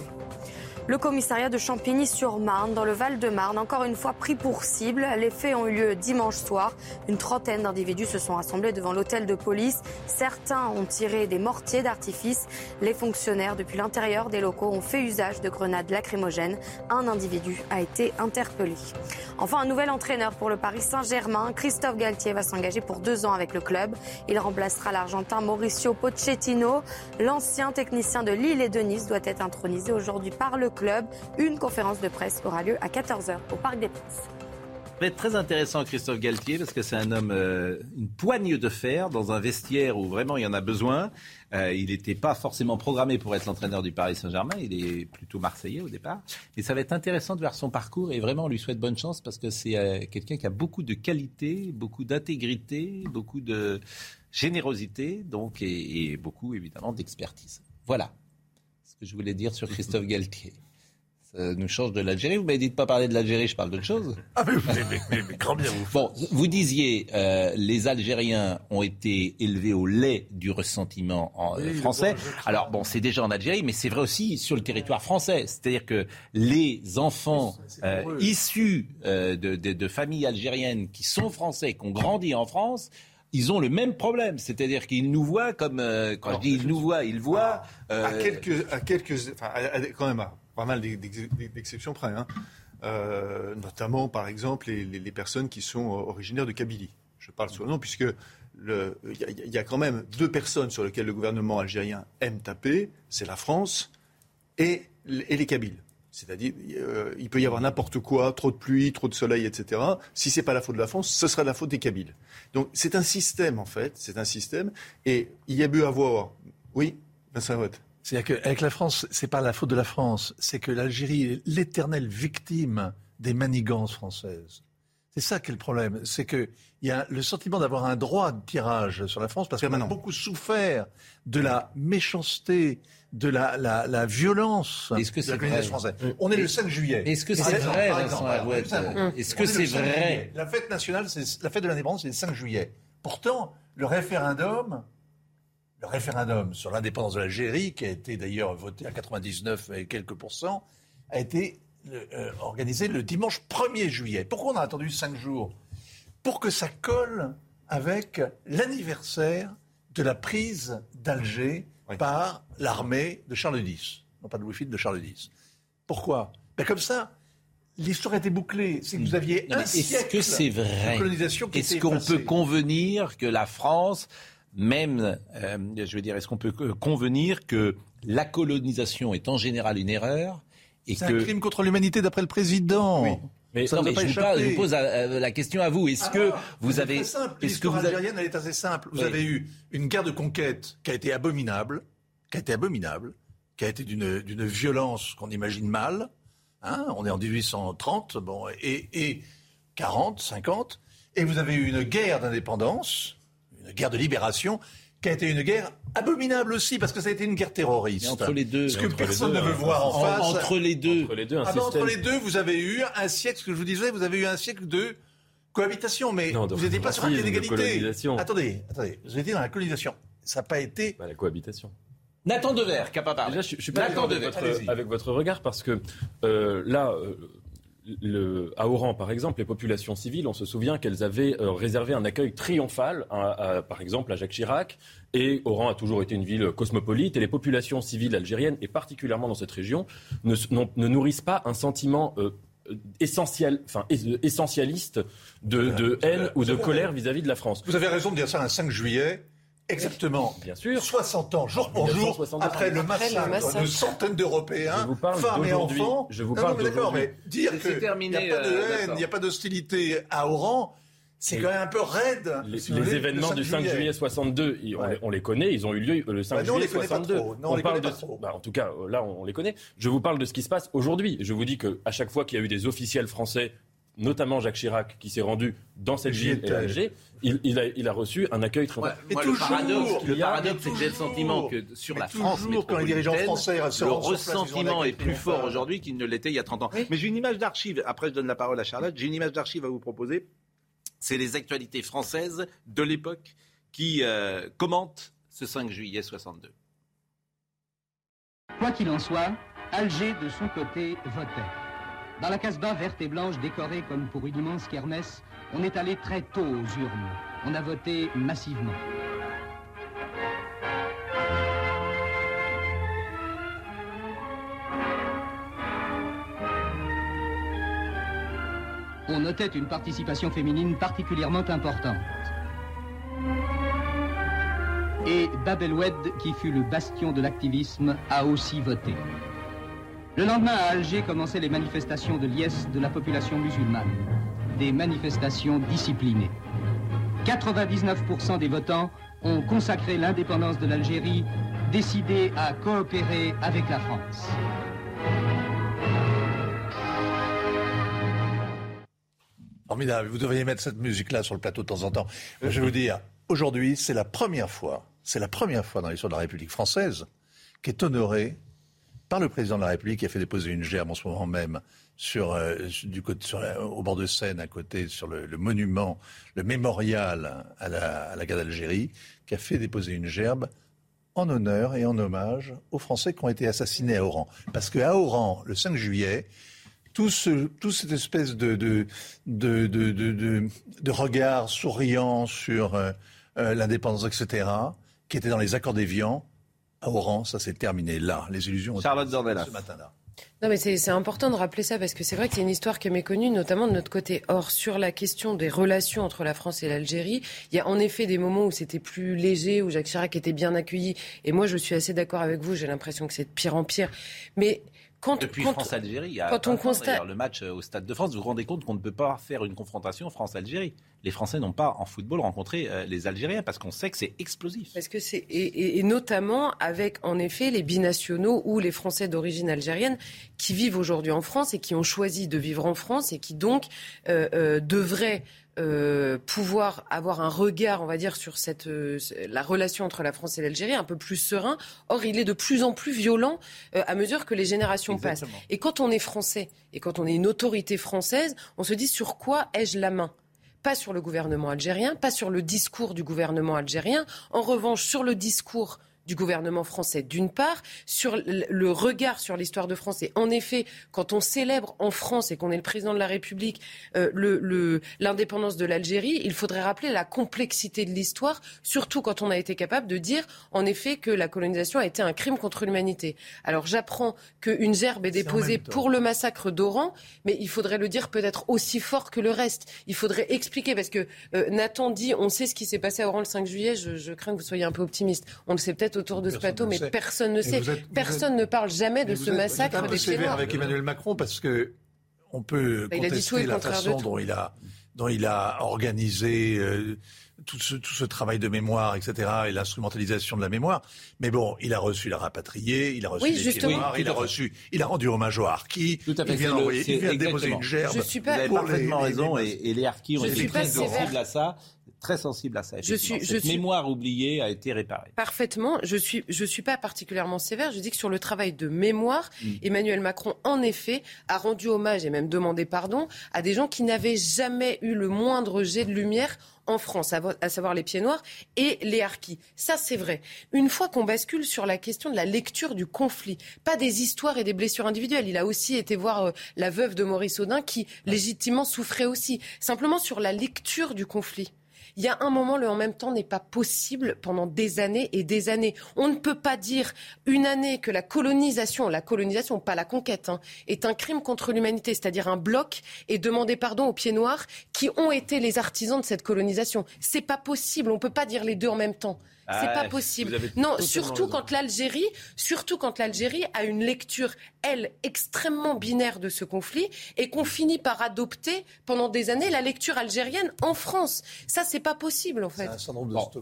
[SPEAKER 2] Le commissariat de Champigny-sur-Marne, dans le Val-de-Marne, encore une fois pris pour cible. Les faits ont eu lieu dimanche soir. Une trentaine d'individus se sont rassemblés devant l'hôtel de police. Certains ont tiré des mortiers d'artifice. Les fonctionnaires, depuis l'intérieur des locaux, ont fait usage de grenades lacrymogènes. Un individu a été interpellé. Enfin, un nouvel entraîneur pour le Paris Saint-Germain. Christophe Galtier va s'engager pour deux ans avec le club. Il remplacera l'Argentin Mauricio Pochettino. L'ancien technicien de Lille et de Nice doit être intronisé aujourd'hui par le club. Une conférence de presse aura lieu à 14h au Parc des Princes.
[SPEAKER 1] Ça va être très intéressant, Christophe Galtier, parce que c'est un homme, euh, une poigne de fer dans un vestiaire où vraiment il y en a besoin. Euh, il n'était pas forcément programmé pour être l'entraîneur du Paris Saint-Germain. Il est plutôt marseillais au départ. Et ça va être intéressant de voir son parcours et vraiment on lui souhaite bonne chance parce que c'est euh, quelqu'un qui a beaucoup de qualité, beaucoup d'intégrité, beaucoup de générosité, donc et beaucoup évidemment d'expertise. Voilà ce que je voulais dire sur Christophe Galtier. Ça nous change de l'Algérie. Vous m'avez dit de pas parler de l'Algérie, je parle d'autre chose.
[SPEAKER 5] Ah mais, mais, mais, mais grand bien vous.
[SPEAKER 1] Bon, vous disiez euh, les Algériens ont été élevés au lait du ressentiment en, euh, français. Alors bon, c'est déjà en Algérie, mais c'est vrai aussi sur le territoire français. C'est-à-dire que les enfants euh, issus de, de, de familles algériennes qui sont français, qui ont grandi en France, ils ont le même problème. C'est-à-dire qu'ils nous voient comme, euh, quand je dis ils nous voient, ils voient.
[SPEAKER 4] À quelques, à quelques, enfin, à- à- quand même, à pas mal d'ex- d'ex- d'exceptions près. Hein. Euh, notamment, par exemple, les, les- les personnes qui sont euh, originaires de Kabylie. Je parle sous le nom, puisque il y, y a quand même deux personnes sur lesquelles le gouvernement algérien aime taper, c'est la France et, et les Kabyles. C'est-à-dire, euh, il peut y avoir n'importe quoi, trop de pluie, trop de soleil, etc. Si c'est pas la faute de la France, ce sera la faute des Kabyles. Donc c'est un système en fait, c'est un système, et il y a beau avoir, oui, Vincent.
[SPEAKER 5] C'est-à-dire qu'avec la France, c'est pas la faute de la France, c'est que l'Algérie est l'éternelle victime des manigances françaises. C'est ça qui est le problème. C'est qu'il y a le sentiment d'avoir un droit de tirage sur la France parce qu'on a beaucoup souffert de la méchanceté, de la, la, la violence
[SPEAKER 1] Est-ce que
[SPEAKER 5] de
[SPEAKER 1] c'est
[SPEAKER 5] la française. On est le 5 juillet.
[SPEAKER 1] Est-ce que c'est vrai,
[SPEAKER 5] exemple,
[SPEAKER 1] Est-ce que
[SPEAKER 5] est
[SPEAKER 1] c'est
[SPEAKER 5] 5
[SPEAKER 1] vrai.
[SPEAKER 5] La fête nationale, c'est la fête de l'indépendance, c'est le 5 juillet. Pourtant, le référendum, le référendum sur l'indépendance de l'Algérie, qui a été d'ailleurs voté à 99 et quelques pourcents, a été euh, organisé le dimanche 1er juillet. Pourquoi on a attendu 5 jours? Pour que ça colle avec l'anniversaire de la prise d'Alger par l'armée de Charles X, non pas de Louis-Philippe, de Charles X. Pourquoi? Ben Comme ça, l'histoire était bouclée. C'est que vous aviez
[SPEAKER 1] Non,
[SPEAKER 5] un siècle
[SPEAKER 1] que c'est
[SPEAKER 5] de
[SPEAKER 1] vrai
[SPEAKER 5] colonisation qui
[SPEAKER 1] Est-ce qu'on peut convenir que la France, même, euh, je veux dire, est-ce qu'on peut euh, convenir que la colonisation est en général une erreur et
[SPEAKER 5] C'est
[SPEAKER 1] que
[SPEAKER 5] un crime contre l'humanité d'après le président.
[SPEAKER 1] Mais,
[SPEAKER 5] ça
[SPEAKER 1] non,
[SPEAKER 5] ne
[SPEAKER 1] mais
[SPEAKER 5] pas
[SPEAKER 1] je, vous parle- je
[SPEAKER 5] échapper.
[SPEAKER 1] vous pose euh, la question à vous. Est-ce
[SPEAKER 5] Ah,
[SPEAKER 1] que vous
[SPEAKER 5] c'est
[SPEAKER 1] avez, est-ce que vous avez,
[SPEAKER 5] algérienne, elle est assez simple. Vous
[SPEAKER 1] Oui.
[SPEAKER 5] avez eu une guerre de conquête qui a été abominable, qui a été abominable, qui a été d'une d'une violence qu'on imagine mal. Hein, on est en 1830, bon, et, et 40, 50. Et vous avez eu une guerre d'indépendance, une guerre de libération, qui a été une guerre abominable aussi, parce que ça a été une guerre terroriste.
[SPEAKER 1] Mais entre les deux-
[SPEAKER 5] Ce que
[SPEAKER 1] entre les
[SPEAKER 5] personne
[SPEAKER 1] deux,
[SPEAKER 5] ne veut
[SPEAKER 1] hein.
[SPEAKER 5] voir en,
[SPEAKER 1] En-
[SPEAKER 5] face.
[SPEAKER 1] entre les deux.
[SPEAKER 11] Entre les deux, un
[SPEAKER 5] Ah ben, entre les deux, vous avez eu un siècle, ce que je vous disais, vous avez eu un siècle de cohabitation, mais
[SPEAKER 11] Non,
[SPEAKER 5] vous n'étiez pas sur un pied d'égalité. Attendez, attendez, vous étiez dans la colonisation. Ça n'a pas été.
[SPEAKER 11] Bah, la cohabitation.
[SPEAKER 1] Nathan Dever, parlé.
[SPEAKER 11] Déjà, je, je suis pas
[SPEAKER 1] Nathan
[SPEAKER 11] avec
[SPEAKER 1] Dever.
[SPEAKER 11] votre, avec votre regard parce que euh, là, euh, le, à Oran, par exemple, les populations civiles, on se souvient qu'elles avaient euh, réservé un accueil triomphal, à- à- par exemple, à Jacques Chirac. Et Oran a toujours été une ville cosmopolite. Et les populations civiles algériennes, et particulièrement dans cette région, ne, nourrissent pas un sentiment euh, essentiel, enfin, es- essentialiste de, de haine ou de colère vis-à-vis de la France.
[SPEAKER 5] Vous avez raison de dire ça un 5 juillet. Exactement.
[SPEAKER 11] Bien sûr.
[SPEAKER 5] 60 ans, jour pour jour,
[SPEAKER 11] 1962.
[SPEAKER 5] après le massacre,
[SPEAKER 7] massacre.
[SPEAKER 5] de centaines d'Européens, femmes et enfants.
[SPEAKER 11] Je vous
[SPEAKER 5] Non,
[SPEAKER 11] parle
[SPEAKER 5] non, mais d'accord, mais dire qu'il n'y a pas de
[SPEAKER 1] euh,
[SPEAKER 5] haine, il n'y a pas d'hostilité à Oran, c'est quand même un peu raide.
[SPEAKER 11] Les,
[SPEAKER 5] si
[SPEAKER 11] les
[SPEAKER 5] voulez,
[SPEAKER 11] événements
[SPEAKER 5] le
[SPEAKER 11] du 5 juillet 62, ils- on,
[SPEAKER 5] Ouais.
[SPEAKER 11] les, on les connaît, ils ont eu lieu le 5
[SPEAKER 5] Bah, nous, on
[SPEAKER 11] juillet
[SPEAKER 5] les connaît pas
[SPEAKER 11] 62.
[SPEAKER 5] trop. Non, on les
[SPEAKER 11] parle de, bah, en tout cas, euh, là, on, on les connaît. Je vous parle de ce qui se passe aujourd'hui. Je vous dis que à chaque fois qu'il y a eu des officiels français, notamment Jacques Chirac, qui s'est rendu dans cette ville et à Alger, il, il a, il a reçu un accueil très
[SPEAKER 1] Ouais,
[SPEAKER 5] Mais
[SPEAKER 1] moi,
[SPEAKER 5] toujours,
[SPEAKER 1] le paradoxe,
[SPEAKER 5] mais
[SPEAKER 1] le paradoxe, c'est que j'ai le sentiment que sur
[SPEAKER 5] mais
[SPEAKER 1] la France
[SPEAKER 5] toujours, quand les dirigeants français
[SPEAKER 1] le
[SPEAKER 5] place,
[SPEAKER 1] ressentiment est plus fort aujourd'hui qu'il ne l'était il y a 30 ans. Mais j'ai une image d'archive. Après, je donne la parole à Charlotte. J'ai une image d'archive à vous proposer. C'est les actualités françaises de l'époque qui euh, commentent ce 5 juillet 62.
[SPEAKER 12] Quoi qu'il en soit, Alger, de son côté, votait. Dans la Casbah verte et blanche décorée comme pour une immense kermesse, on est allé très tôt aux urnes. On a voté massivement. On notait une participation féminine particulièrement importante. Et Bab el-Oued, qui fut le bastion de l'activisme, a aussi voté. Le lendemain, à Alger, commençaient les manifestations de liesse de la population musulmane. Des manifestations disciplinées. 99% des votants ont consacré l'indépendance de l'Algérie, décidés à coopérer avec la France.
[SPEAKER 5] Formidable. Vous devriez mettre cette musique-là sur le plateau de temps en temps. Je vais vous dire, aujourd'hui, c'est la première fois, c'est la première fois dans l'histoire de la République française qui est honoré le président de la République qui a fait déposer une gerbe en ce moment même sur, euh, du côté, au bord de Seine, à côté, sur le, monument, le mémorial à la, guerre d'Algérie, qui a fait déposer une gerbe en honneur et en hommage aux Français qui ont été assassinés à Oran. Parce qu'à Oran, le 5 juillet, tout, ce, tout cette espèce de regard souriant sur euh, euh, l'indépendance, etc., qui était dans les accords d'Évian, à Oran, ça s'est terminé là. Les illusions ont
[SPEAKER 1] Charlotte
[SPEAKER 5] ce matin-là.
[SPEAKER 7] Non, mais c'est important de rappeler ça parce que c'est vrai qu'il y a une histoire qui est méconnue, notamment de notre côté. Or, sur la question des relations entre la France et l'Algérie, il y a en effet des moments où c'était plus léger, où Jacques Chirac était bien accueilli. Et moi, je suis assez d'accord avec vous. J'ai l'impression que c'est de pire en pire. Mais quand,
[SPEAKER 1] Depuis France-Algérie, quand on constate le match au Stade de France, vous vous rendez compte qu'on ne peut pas faire une confrontation France-Algérie les Français n'ont pas en football rencontré euh, les Algériens parce qu'on sait que c'est explosif.
[SPEAKER 7] Parce que c'est et, notamment avec en effet les binationaux ou les Français d'origine algérienne qui vivent aujourd'hui en France et qui ont choisi de vivre en France et qui donc euh, euh, devraient pouvoir avoir un regard, on va dire, sur cette, la relation entre la France et l'Algérie un peu plus serein. Or, il est de plus en plus violent à mesure que les générations passent. Et quand on est français et quand on est une autorité française, on se dit sur quoi ai-je la main? Pas sur le gouvernement algérien, pas sur le discours du gouvernement algérien. En revanche, sur le discours du gouvernement français, d'une part, sur le regard sur l'histoire de France. Et en effet, quand on célèbre en France et qu'on est le président de la République euh, l'indépendance de l'Algérie, il faudrait rappeler la complexité de l'histoire, surtout quand on a été capable de dire, en effet, que la colonisation a été un crime contre l'humanité. Alors j'apprends qu'une gerbe est déposée pour le massacre d'Oran, mais il faudrait le dire peut-être aussi fort que le reste. Il faudrait expliquer, parce que euh, Nathan dit, on sait ce qui s'est passé à Oran le 5 juillet, je, je crains que vous soyez un peu optimiste. On le sait peut-être autour de ce plateau, mais personne ne sait. personne ne parle jamais de ce massacre
[SPEAKER 5] êtes un peu sévère avec Emmanuel Macron parce que on peut bah, contester la façon dont il a dont il a organisé euh, tout, ce, tout ce travail de mémoire, etc., et l'instrumentalisation de la mémoire. Mais bon, il a reçu la rapatriée, il a reçu les mémoires, il a reçu, il a rendu hommage aux harkis.
[SPEAKER 1] Tout à fait.
[SPEAKER 5] Il vient, envoyer, il vient déposer une gerbe.
[SPEAKER 7] Je suis pas,
[SPEAKER 1] Vous avez parfaitement raison, et, et, les harkis ont été très sensibles à ça très sensible à ça. Je suis, Cette mémoire oubliée a été réparée.
[SPEAKER 7] Parfaitement. Je suis, je suis pas particulièrement sévère. Je dis que sur le travail de mémoire, mm. Emmanuel Macron, en effet, a rendu hommage et même demandé pardon à des gens qui n'avaient jamais eu le moindre jet de lumière en France, à savoir les pieds noirs et les harkis. Ça, c'est vrai. Une fois qu'on bascule sur la question de la lecture du conflit, pas des histoires et des blessures individuelles. Il a aussi été voir euh, la veuve de Maurice Audin qui légitimement souffrait aussi. Simplement sur la lecture du conflit. Il y a un moment, le en même temps n'est pas possible pendant des années et des années. On ne peut pas dire une année que la colonisation, la colonisation, pas la conquête, hein, est un crime contre l'humanité, c'est-à-dire un bloc, et demander pardon aux pieds noirs qui ont été les artisans de cette colonisation. C'est pas possible. On ne peut pas dire les deux en même temps. C'est pas possible. Non, surtout quand l'Algérie, surtout quand l'Algérie a une lecture, elle, extrêmement binaire de ce conflit et qu'on finit par adopter pendant des années la lecture algérienne en France. Ça, c'est pas possible, en fait.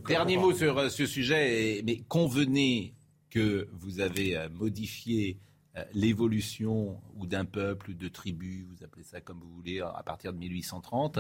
[SPEAKER 1] dernier mot sur euh, ce sujet, mais convenez que vous avez euh, modifié euh, l'évolution ou d'un peuple ou de tribus, vous appelez ça comme vous voulez, à partir de 1830,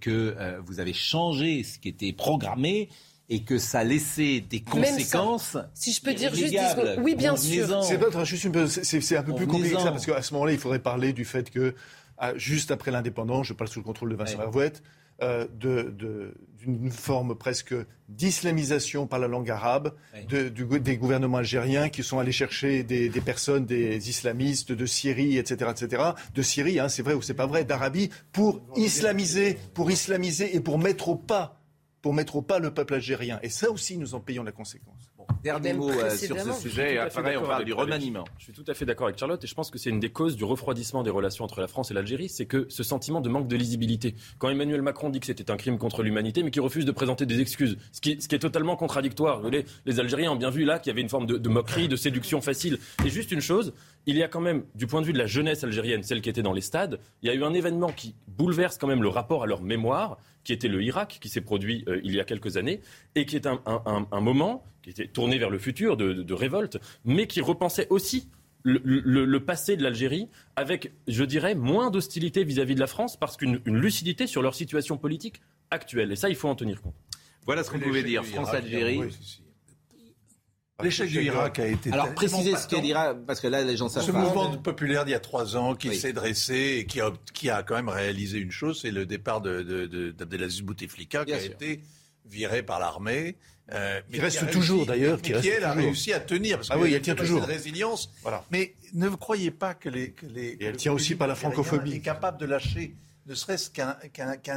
[SPEAKER 1] que vous avez changé ce qui était programmé et que ça laissait des conséquences.
[SPEAKER 7] si je peux dire juste oui, bien sûr.
[SPEAKER 4] C'est un peu plus compliqué que ça parce qu'à ce moment-là, il faudrait parler du fait que ah, juste après l'indépendance, je parle sous le contrôle de Vincent Hervouette, euh, d'une forme presque d'islamisation par la langue arabe de, des gouvernements algériens qui sont allés chercher des, personnes, des islamistes de Syrie, etc., etc., de Syrie, hein, c'est vrai ou c'est pas vrai, d'Arabie, pour islamiser, pour islamiser et pour mettre au pas pour mettre au pas le peuple algérien. Et ça aussi, nous en payons la conséquence.
[SPEAKER 1] Dernier mot euh, sur ce sujet, après on parle du remaniement.
[SPEAKER 11] Je suis tout à fait d'accord avec Charlotte et je pense que c'est une des causes du refroidissement des relations entre la France et l'Algérie, c'est que ce sentiment de manque de lisibilité. Quand Emmanuel Macron dit que c'était un crime contre l'humanité, mais qui refuse de présenter des excuses, ce qui, ce qui est totalement contradictoire. Les, les, Algériens ont bien vu là qu'il y avait une forme de, de moquerie, de séduction facile. Et juste une chose, il y a quand même, du point de vue de la jeunesse algérienne, celle qui était dans les stades, il y a eu un événement qui bouleverse quand même le rapport à leur mémoire, qui était le Irak, qui s'est produit euh, il y a quelques années, et qui est un, moment qui était tourné vers le futur de, révolte, mais qui repensait aussi le, passé de l'Algérie avec, je dirais, moins d'hostilité vis-à-vis de la France, parce qu'une lucidité sur leur situation politique actuelle. Et ça, il faut en tenir compte.
[SPEAKER 1] Voilà ce qu'on pouvait dire. France-Algérie.
[SPEAKER 5] L'échec du Irak a été.
[SPEAKER 1] Alors précisez ce qu'est l'Irak, parce que là les gens savent
[SPEAKER 5] Ce
[SPEAKER 1] pas.
[SPEAKER 5] mouvement populaire d'il y a trois ans qui
[SPEAKER 1] Oui.
[SPEAKER 5] s'est dressé et qui a, qui a quand même réalisé une chose, c'est le départ de, de, de- d'Abdelaziz Bouteflika qui a été viré par l'armée. euh, mais
[SPEAKER 4] Qui reste toujours, d'ailleurs, qui
[SPEAKER 5] Qui, elle a réussi à tenir. Parce
[SPEAKER 4] Ah
[SPEAKER 5] que
[SPEAKER 4] oui, elle tient
[SPEAKER 5] cette
[SPEAKER 4] toujours.
[SPEAKER 5] résilience.
[SPEAKER 4] Voilà.
[SPEAKER 5] Mais ne croyez pas que les. Que les
[SPEAKER 4] Et elle tient aussi par la
[SPEAKER 5] iranien
[SPEAKER 4] francophobie.
[SPEAKER 5] est capable de lâcher ne serait-ce qu'un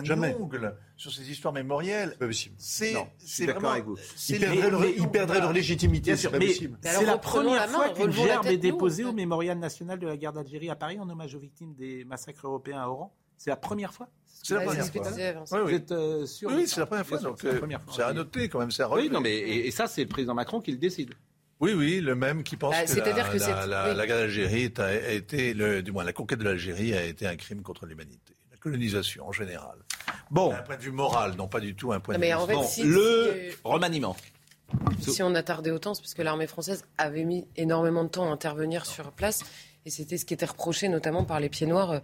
[SPEAKER 4] Jamais.
[SPEAKER 5] ongle sur ces histoires mémorielles.
[SPEAKER 4] Pas possible.
[SPEAKER 5] C'est
[SPEAKER 4] Non, je
[SPEAKER 5] c'est
[SPEAKER 4] suis d'accord
[SPEAKER 5] vraiment-
[SPEAKER 4] avec vous. Ils perdraient leur, ils perdraient leur légitimité, c'est
[SPEAKER 1] la première
[SPEAKER 7] la main,
[SPEAKER 1] fois qu'une gerbe est déposée au mémorial national de la guerre d'Algérie à Paris en hommage aux victimes des massacres européens à Oran. C'est la première fois
[SPEAKER 5] C'est la première fois.
[SPEAKER 1] Vous
[SPEAKER 5] oui.
[SPEAKER 1] êtes euh, sûr
[SPEAKER 5] Oui, c'est la première fois.
[SPEAKER 1] Bien sûr,
[SPEAKER 5] donc,
[SPEAKER 1] c'est la
[SPEAKER 5] euh,
[SPEAKER 1] première fois.
[SPEAKER 5] C'est à noter quand même, c'est à
[SPEAKER 1] Oui,
[SPEAKER 5] relever.
[SPEAKER 1] non, mais et, ça, c'est le président Macron qui le décide.
[SPEAKER 5] Oui, oui, le même qui pense
[SPEAKER 7] Bah,
[SPEAKER 5] que, la,
[SPEAKER 7] que
[SPEAKER 5] la,
[SPEAKER 7] c'est-
[SPEAKER 5] la-
[SPEAKER 7] oui.
[SPEAKER 5] la guerre d'Algérie a, a été, le, du moins la conquête de l'Algérie a été un crime contre l'humanité. Colonisation en général.
[SPEAKER 1] Bon,
[SPEAKER 5] D'un point de vue moral, non pas du tout un point
[SPEAKER 7] Non,
[SPEAKER 5] de
[SPEAKER 7] mais
[SPEAKER 5] vue.
[SPEAKER 7] en fait,
[SPEAKER 1] bon,
[SPEAKER 7] si-
[SPEAKER 1] le
[SPEAKER 7] si, euh,
[SPEAKER 1] remaniement.
[SPEAKER 7] Si on a tardé autant, c'est parce que l'armée française avait mis énormément de temps à intervenir sur place. Et c'était ce qui était reproché notamment par les pieds noirs, euh,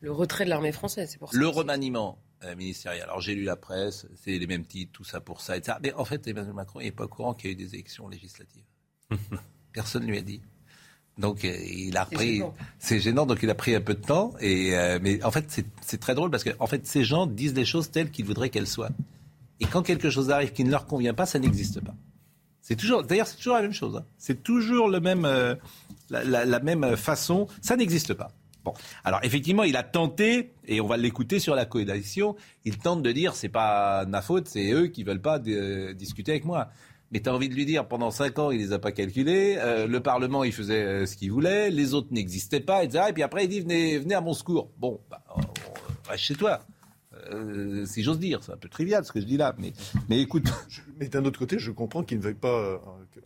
[SPEAKER 7] le retrait de l'armée française. C'est pour ça.
[SPEAKER 1] Le remaniement euh, ministériel. Alors j'ai lu la presse, c'est les mêmes titres, tout ça pour ça, etc. Mais en fait, Emmanuel Macron n'est pas au courant qu'il y a eu des élections législatives. Personne ne lui a dit. Donc euh, il a repris. C'est gênant, donc il a pris un peu de temps. Et euh, mais en fait, c'est- très drôle parce que en fait, ces gens disent les choses telles qu'ils voudraient qu'elles soient. Et quand quelque chose arrive qui ne leur convient pas, ça n'existe pas. C'est toujours, d'ailleurs, c'est toujours la même chose. hein. C'est toujours le même, euh, la, la- la même façon. Ça n'existe pas. Bon, alors effectivement, il a tenté, et on va l'écouter sur la coalition. Il tente de dire, c'est pas ma faute, c'est eux qui veulent pas discuter avec moi. Mais tu as envie de lui dire, pendant cinq ans, il les a pas calculés. euh, le Parlement, il faisait euh, ce qu'il voulait. Les autres n'existaient pas, etc. Et puis après, il dit, venez, venez à mon secours. Bon, bah, reste chez toi. Euh, si j'ose dire, c'est un peu trivial ce que je dis là, mais, écoute.
[SPEAKER 4] Mais d'un autre côté, je comprends qu'ils ne veuillent pas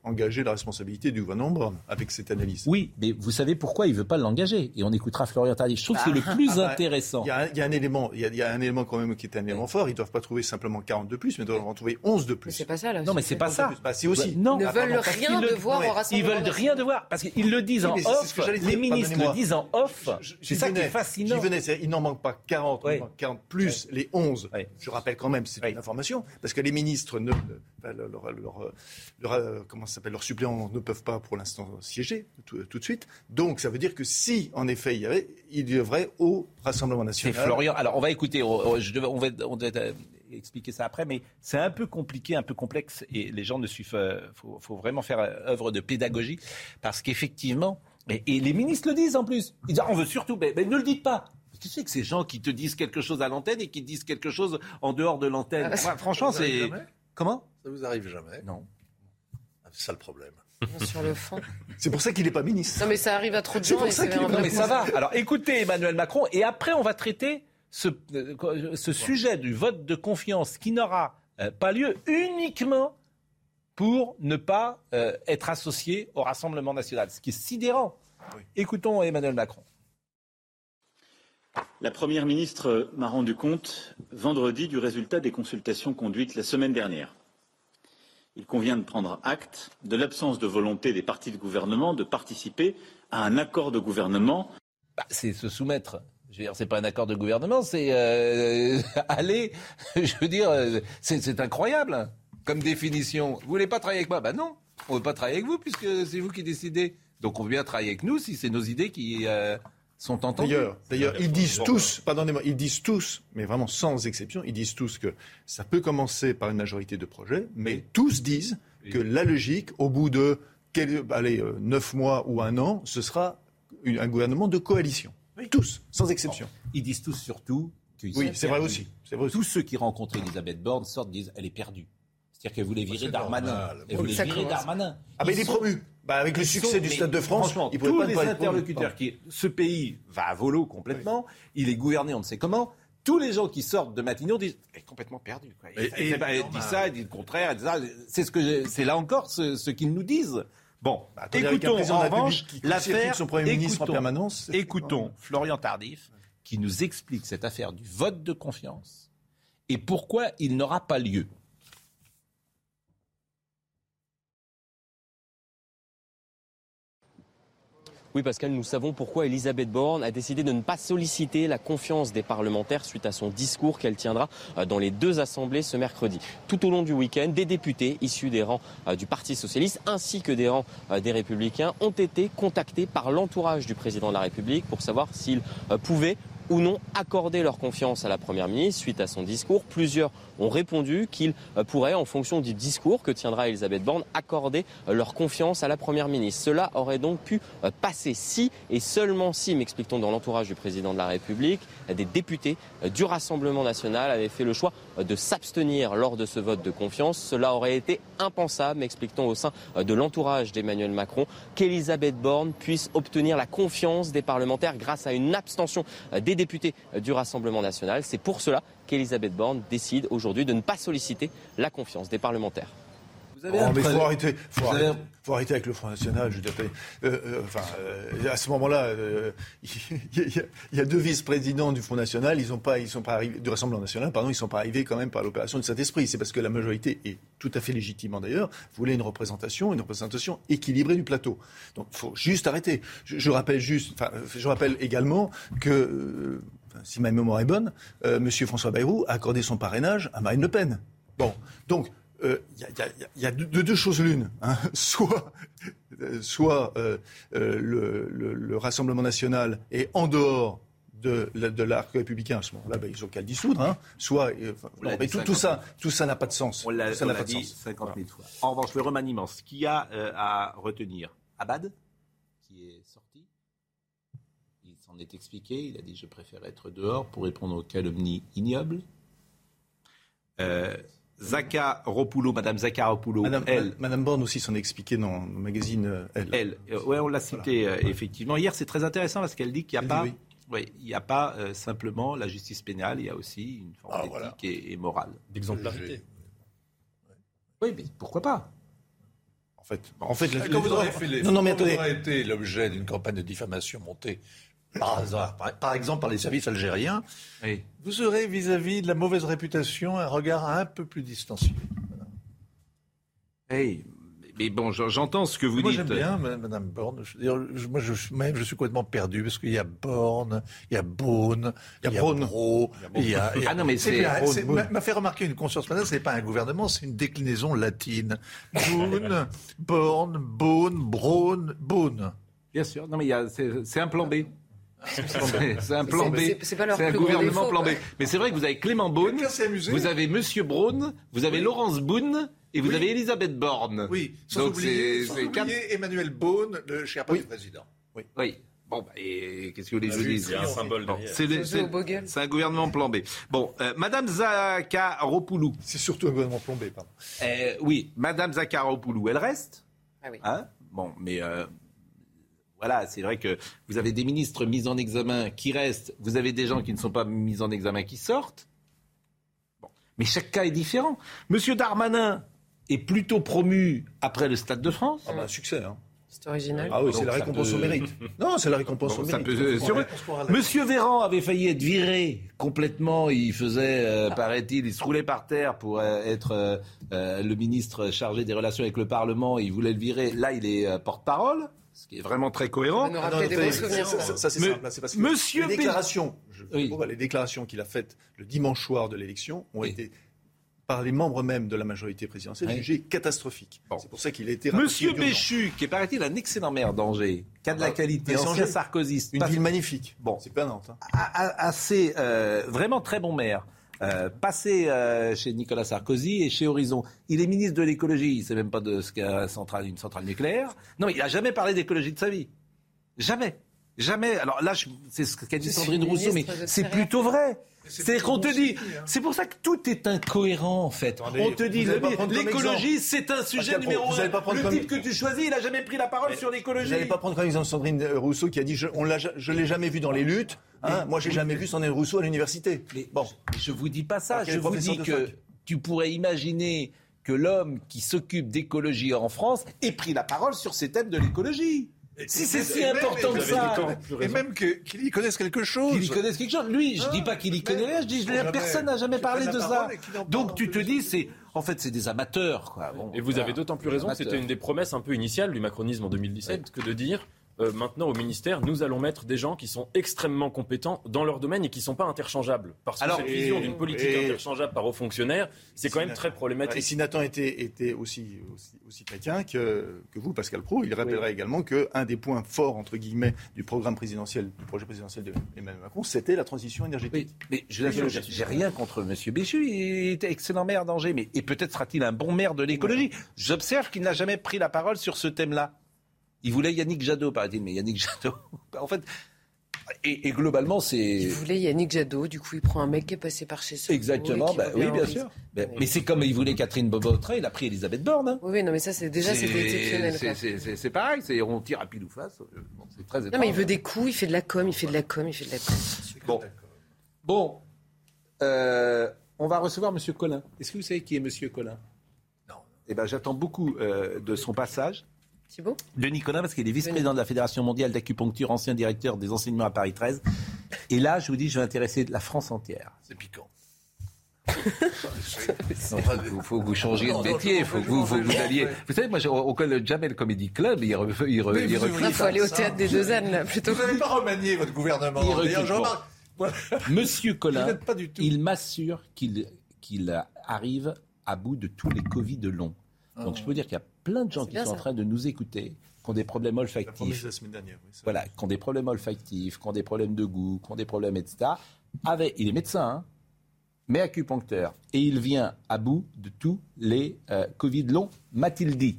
[SPEAKER 4] engager la responsabilité du gouvernement Brown avec cette analyse.
[SPEAKER 1] Oui, mais vous savez pourquoi il veut pas l'engager Et on écoutera Florian Tardif. Je trouve que c'est le
[SPEAKER 4] Ah,
[SPEAKER 1] plus
[SPEAKER 4] bah,
[SPEAKER 1] intéressant.
[SPEAKER 4] Il y, a un- il y a un élément, il y a, il y a un élément quand même qui est un élément fort. Ils ne doivent pas trouver simplement 40 de plus, mais ils doivent en trouver 11 de plus.
[SPEAKER 7] C'est pas ça, là.
[SPEAKER 1] Non, mais c'est pas ça.
[SPEAKER 4] Bah, c'est aussi.
[SPEAKER 1] Non,
[SPEAKER 7] Ils ne
[SPEAKER 4] Ah,
[SPEAKER 7] veulent rien devoir
[SPEAKER 4] ouais,
[SPEAKER 7] au
[SPEAKER 1] Ils
[SPEAKER 7] Rassemblement
[SPEAKER 1] veulent rien devoir parce qu'ils le disent
[SPEAKER 4] Oui,
[SPEAKER 1] en off.
[SPEAKER 4] ce que j'allais dire,
[SPEAKER 1] les ministres le disent en off. C'est ça qui est fascinant.
[SPEAKER 4] Venais, il n'en manque pas 40,
[SPEAKER 1] Oui.
[SPEAKER 4] il manque 40 plus les 11.
[SPEAKER 1] Oui.
[SPEAKER 4] Je rappelle quand même, c'est une information, parce que les ministres, ne, enfin, leur, leur- leur- leur- euh, comment ça s'appelle, leurs suppléants ne peuvent pas pour l'instant siéger tout, tout de suite. Donc ça veut dire que si, en effet, il y avait, il devrait au Rassemblement
[SPEAKER 1] C'est
[SPEAKER 4] national.
[SPEAKER 1] Florian. Alors, on va écouter. on- on- je devais- on va, on devait euh, expliquer ça après, mais c'est un peu compliqué, un peu complexe, et les gens ne suivent. Il faut, faut vraiment faire euh, œuvre de pédagogie, parce qu'effectivement, et, et les ministres le disent en plus. Ils disent, ah, on veut surtout, mais, mais ne le dites pas. Tu sais que ces gens qui te disent quelque chose à l'antenne et qui te disent quelque chose en dehors de l'antenne?
[SPEAKER 7] Ah,
[SPEAKER 1] franchement, c'est comment?
[SPEAKER 5] Ça vous arrive jamais?
[SPEAKER 1] Non.
[SPEAKER 5] C'est ça le problème.
[SPEAKER 7] Sur le fond.
[SPEAKER 4] C'est pour ça qu'il n'est pas ministre.
[SPEAKER 7] Non, mais ça arrive à trop de
[SPEAKER 4] C'est
[SPEAKER 7] gens.
[SPEAKER 4] pour
[SPEAKER 7] et
[SPEAKER 4] ça
[SPEAKER 7] c'est
[SPEAKER 4] qu'il est
[SPEAKER 1] Non, mais ça va. Alors écoutez Emmanuel Macron et après on va traiter ce, euh, ce sujet du vote de confiance qui n'aura euh, pas lieu uniquement pour ne pas euh, être associé au Rassemblement national, ce qui est sidérant. Écoutons Emmanuel Macron.
[SPEAKER 13] La Première ministre m'a rendu compte vendredi du résultat des consultations conduites la semaine dernière. Il convient de prendre acte de l'absence de volonté des partis de gouvernement de participer à un accord de gouvernement.
[SPEAKER 1] Bah, c'est se soumettre. Je veux dire, c'est pas un accord de gouvernement, c'est euh, aller. Je veux dire, euh, c'est incroyable comme définition. Vous voulez pas travailler avec moi? Ben non, on veut pas travailler avec vous puisque c'est vous qui décidez. Donc on veut bien travailler avec nous si c'est nos idées qui euh, sont entendues.
[SPEAKER 4] D'ailleurs, ils disent tous, pardonnez-moi, ils disent tous, mais vraiment sans exception, ils disent tous que ça peut commencer par une majorité de projets, mais tous disent que la logique, au bout de allez, euh, neuf mois ou un an, ce sera une- un gouvernement de coalition. Tous, sans exception.
[SPEAKER 1] Ils disent tous surtout qu'ils
[SPEAKER 4] Oui,
[SPEAKER 1] sont
[SPEAKER 4] c'est vrai aussi. C'est vrai aussi.
[SPEAKER 1] Tous ceux qui rencontrent Elisabeth Borne sortent disent elle est perdue. C'est-à-dire qu'elle voulait virer
[SPEAKER 5] c'est
[SPEAKER 1] Darmanin.
[SPEAKER 5] normal.
[SPEAKER 1] Elle voulait virer. Darmanin.
[SPEAKER 4] Ah, mais il est
[SPEAKER 1] sont-
[SPEAKER 4] promu. Bah, avec le succès
[SPEAKER 1] sont-
[SPEAKER 4] du Stade de France,
[SPEAKER 1] franchement,
[SPEAKER 4] il
[SPEAKER 1] tous
[SPEAKER 4] pas
[SPEAKER 1] les interlocuteurs qui, ce pays va à volo complètement. Il est gouverné, on ne sait comment. Tous les gens qui sortent de Matignon disent elle est complètement perdue. quoi. Elle dit ça, elle dit le contraire. elle dit ça. C'est ce que j'ai- c'est là encore ce, ce qu'ils nous disent. Bon,
[SPEAKER 4] Bah, attendez,
[SPEAKER 1] écoutons en revanche l'affaire.
[SPEAKER 4] son Premier ministre en permanence,
[SPEAKER 1] Écoutons Florian Tardif qui nous explique cette affaire du vote de confiance et pourquoi il n'aura pas lieu.
[SPEAKER 14] Oui, Pascal, nous savons pourquoi Elisabeth Borne a décidé de ne pas solliciter la confiance des parlementaires suite à son discours qu'elle tiendra euh, dans les deux assemblées ce mercredi. Tout au long du week-end, des députés issus des rangs euh, du Parti socialiste ainsi que des rangs euh, des républicains ont été contactés par l'entourage du président de la République pour savoir s'ils pouvaient ou non accorder leur confiance à la Première ministre suite à son discours. Plusieurs ont répondu qu'ils euh, pourraient, en fonction du discours que tiendra Elisabeth Borne, accorder euh, leur confiance à la Première ministre. Cela aurait donc pu euh, passer si et seulement si, m'explique-t-on dans l'entourage du président de la République, des députés du Rassemblement national avaient fait le choix de s'abstenir lors de ce vote de confiance. Cela aurait été impensable, m'explique-t-on au sein de l'entourage d'Emmanuel Macron, qu'Elisabeth Borne puisse obtenir la confiance des parlementaires grâce à une abstention des députés du Rassemblement national. C'est pour cela qu'Elisabeth Borne décide aujourd'hui de ne pas solliciter la confiance des parlementaires.
[SPEAKER 4] Oh, mais faut arrêter, faut, arrêter, faut arrêter avec le Front National. Je euh, euh, enfin, euh, à ce moment-là, il y, a deux vice-présidents du Front National. Ils ont pas, ils sont pas arrivés du Rassemblement National. Pardon, ils sont pas arrivés quand même par l'opération de Saint-Esprit. C'est parce que la majorité est tout à fait légitimement d'ailleurs voulait une représentation, une représentation équilibrée du plateau. Donc, faut juste arrêter. Je, je rappelle juste, enfin, je rappelle également que si ma mémoire est bonne, euh, M. François Bayrou a accordé son parrainage à Marine Le Pen. Bon, donc il euh, y, a, deux, choses l'une. Hein. Soit, euh, soit le, Rassemblement national est en dehors de, l'arc républicain, à ce moment-là, ben, ils ont qu'à le dissoudre. Hein. Soit, tout, ça, tout ça n'a pas de sens.
[SPEAKER 1] On l'a dit 50 000 fois. En revanche, le remaniement, ce qu'il y a à retenir, Abad, qui est sorti, s'en est expliqué. Il a dit Je préfère être dehors pour répondre aux calomnies ignobles. Euh, Zaka Ropoulou, Madame Zaka Ropoulou,
[SPEAKER 4] Madame, elle. Madame Borne aussi s'en est expliqué dans le magazine euh, Elle.
[SPEAKER 1] Elle, euh, ouais, on l'a cité euh, effectivement. Hier, c'est très intéressant parce qu'elle dit qu'il n'y a, pas, oui. il n'y a pas simplement la justice pénale, il y a aussi une forme ah, d'éthique et, morale.
[SPEAKER 11] D'exemplarité.
[SPEAKER 1] Oui, mais pourquoi pas?
[SPEAKER 5] En fait, en fait, quand vous aurez fait les, non, non, mais été l'objet d'une campagne de diffamation montée par, exemple par les services algériens, vous aurez vis-à-vis de la mauvaise réputation un regard un peu plus distancié.
[SPEAKER 1] mais bon, j'entends ce que vous
[SPEAKER 5] moi,
[SPEAKER 1] dites.
[SPEAKER 5] Moi, j'aime bien Mme Borne. Je, moi, je, même, je suis complètement perdu parce qu'il y a Borne, il y a Beaune, il y a, Bro, il y a.
[SPEAKER 1] Ah non, mais c'est.
[SPEAKER 5] M'a fait remarquer une conscience maintenant, ce n'est pas un gouvernement, c'est une déclinaison latine. Boone, Borne, Beaune, Braun, Beaune.
[SPEAKER 1] Bien sûr. Non, mais c'est un plan B. C'est un plan B. C'est un gouvernement plan B. Mais c'est vrai que vous avez Clément Beaune, vous avez Monsieur Braun, vous avez Laurence Boone et vous avez Elisabeth Borne.
[SPEAKER 5] Oui, sans Donc oublier, Emmanuel Beaune, le cher oui. président.
[SPEAKER 1] Oui. oui. Bon, bah, et qu'est-ce que vous voulez que je dise
[SPEAKER 11] C'est un symbole
[SPEAKER 1] C'est un gouvernement plan B. Bon, euh, Madame Zakaropoulou.
[SPEAKER 4] C'est surtout un gouvernement plan B, pardon.
[SPEAKER 1] Euh, oui, Madame Zakaropoulou, elle reste
[SPEAKER 7] Ah oui.
[SPEAKER 1] Hein? Bon, mais euh, voilà, c'est vrai que vous avez des ministres mis en examen qui restent, vous avez des gens qui ne sont pas mis en examen qui sortent. Mais chaque cas est différent. Monsieur Darmanin est plutôt promu après le Stade de France.
[SPEAKER 4] Ah bah, succès, hein.
[SPEAKER 7] C'est original.
[SPEAKER 4] Ah oui, c'est la récompense au mérite. Non, c'est la récompense au mérite.
[SPEAKER 1] Monsieur Véran avait failli être viré complètement. Il faisait, euh, paraît-il, il se roulait par terre pour euh, être euh, le ministre chargé des relations avec le Parlement. Il voulait le virer. Là, il est porte-parole ce qui est vraiment très cohérent.
[SPEAKER 7] Ça, des
[SPEAKER 4] ça, c'est simple. C'est parce que Monsieur les déclarations, les déclarations qu'il a faites le dimanche soir de l'élection ont été par les membres même de la majorité présidentielle jugées catastrophiques. C'est pour ça qu'il a été
[SPEAKER 1] Monsieur Béchu, qui est paraît-il un excellent maire d'Angers, qui a de la ah, qualité, ancien sarkozyste.
[SPEAKER 4] Une ville magnifique. Bon, c'est pas Nantes. Hein.
[SPEAKER 1] Assez, euh, vraiment très bon maire. Euh, passé euh, chez Nicolas Sarkozy et chez Horizon. Il est ministre de l'écologie, il ne sait même pas de ce qu'est une centrale nucléaire. Non, il n'a jamais parlé d'écologie de sa vie. Jamais. Jamais. Alors là, c'est ce qu'a dit Sandrine Rousseau, mais c'est plutôt vrai. C'est qu'on te dit, hein. c'est pour ça que tout est incohérent en fait. on te dit, l'écologie c'est un sujet numéro un. Le type que tu choisis, il a jamais pris la parole sur l'écologie.
[SPEAKER 4] Vous n'allez pas prendre comme exemple Sandrine Rousseau qui a dit, je, on je l'ai jamais vu dans les luttes. Hein. Moi, j'ai jamais vu Sandrine Rousseau à l'université.
[SPEAKER 1] Mais bon, je vous dis pas ça. Je vous dis que tu pourrais imaginer que l'homme qui s'occupe d'écologie en France ait pris la parole sur ces thèmes de l'écologie. Si c'est si important que ça.
[SPEAKER 5] Et même qu'il y connaisse quelque chose.
[SPEAKER 1] Qu'il y connaisse quelque chose. Lui, je dis pas qu'il y connaît rien, je dis que personne n'a jamais parlé de ça. Donc tu te dis, c'est en fait, c'est des amateurs. Quoi.
[SPEAKER 11] et vous avez d'autant plus raison que c'était une des promesses un peu initiales du macronisme en 2017 que de dire euh, maintenant au ministère, nous allons mettre des gens qui sont extrêmement compétents dans leur domaine et qui ne sont pas interchangeables. Parce que
[SPEAKER 4] Alors,
[SPEAKER 11] cette
[SPEAKER 4] et-
[SPEAKER 11] vision d'une politique
[SPEAKER 4] et-
[SPEAKER 11] interchangeable par haut fonctionnaire, c'est quand même très
[SPEAKER 4] Et
[SPEAKER 11] problématique.
[SPEAKER 4] si Nathan était, était aussi, aussi, aussi chrétien que, que vous, Pascal Pro, il rappellerait également qu'un des points forts, entre guillemets, du programme présidentiel, du projet présidentiel d'Emmanuel Macron, c'était la transition énergétique.
[SPEAKER 1] Mais je n'ai j'ai rien contre M. Béchu, il était excellent maire d'Angers, mais et peut-être sera-t-il un bon maire de l'écologie. J'observe qu'il n'a jamais pris la parole sur ce thème-là. Il voulait Yannick Jadot, paraît-il, mais Yannick Jadot, en fait, et, et globalement, c'est
[SPEAKER 7] Il voulait Yannick Jadot, du coup il prend un mec qui est passé par chez soi.
[SPEAKER 1] exactement, bah, oui, bien sûr. Mais, mais c'est comme il voulait Catherine Bobotra, il a pris Elisabeth Borne. hein.
[SPEAKER 7] Oui, oui, non, mais ça, c'est déjà,
[SPEAKER 1] C'est-
[SPEAKER 7] c'était exceptionnel.
[SPEAKER 1] c'est- pareil, c'est on tire à pile ou face. Bon, c'est très
[SPEAKER 7] Non, mais il veut des coups, il fait de la com, il fait de la com, il fait de la com.
[SPEAKER 1] Bon, bon euh, on va recevoir M. Collin. Est-ce que vous savez qui est M. Collin? Non. Eh ben, j'attends beaucoup euh, de son passage.
[SPEAKER 7] Thibault
[SPEAKER 1] Denis Collin, parce qu'il est vice-président de la Fédération mondiale d'acupuncture, ancien directeur des enseignements à Paris 13. Et là, je vous dis, je vais intéresser la France entière.
[SPEAKER 5] C'est piquant.
[SPEAKER 1] Il faut que vous changiez de métier, il faut que vous, vous alliez. Vous savez, moi, j'ai- au au le Jamel Comedy Club, il, re, il, re- il recrute-
[SPEAKER 7] Il faut aller au théâtre des deux ânes, plutôt.
[SPEAKER 5] Vous n'avez pas remanié votre gouvernement.
[SPEAKER 1] Monsieur Collin,
[SPEAKER 5] Vous n'êtes pas du tout.
[SPEAKER 1] il m'assure qu'il qu'il arrive à bout de tous les Covid longs. Donc je peux dire qu'il y a plein de gens qui sont en train de nous écouter, qui ont des problèmes olfactifs.
[SPEAKER 4] de la semaine dernière. oui.
[SPEAKER 1] Voilà, qui ont des problèmes olfactifs, qui ont des problèmes de goût, qui ont des problèmes, etc. Avec, il est médecin, hein, mais acupuncteur. Et il vient à bout de tous les euh, Covid longs, m'a-t-il dit.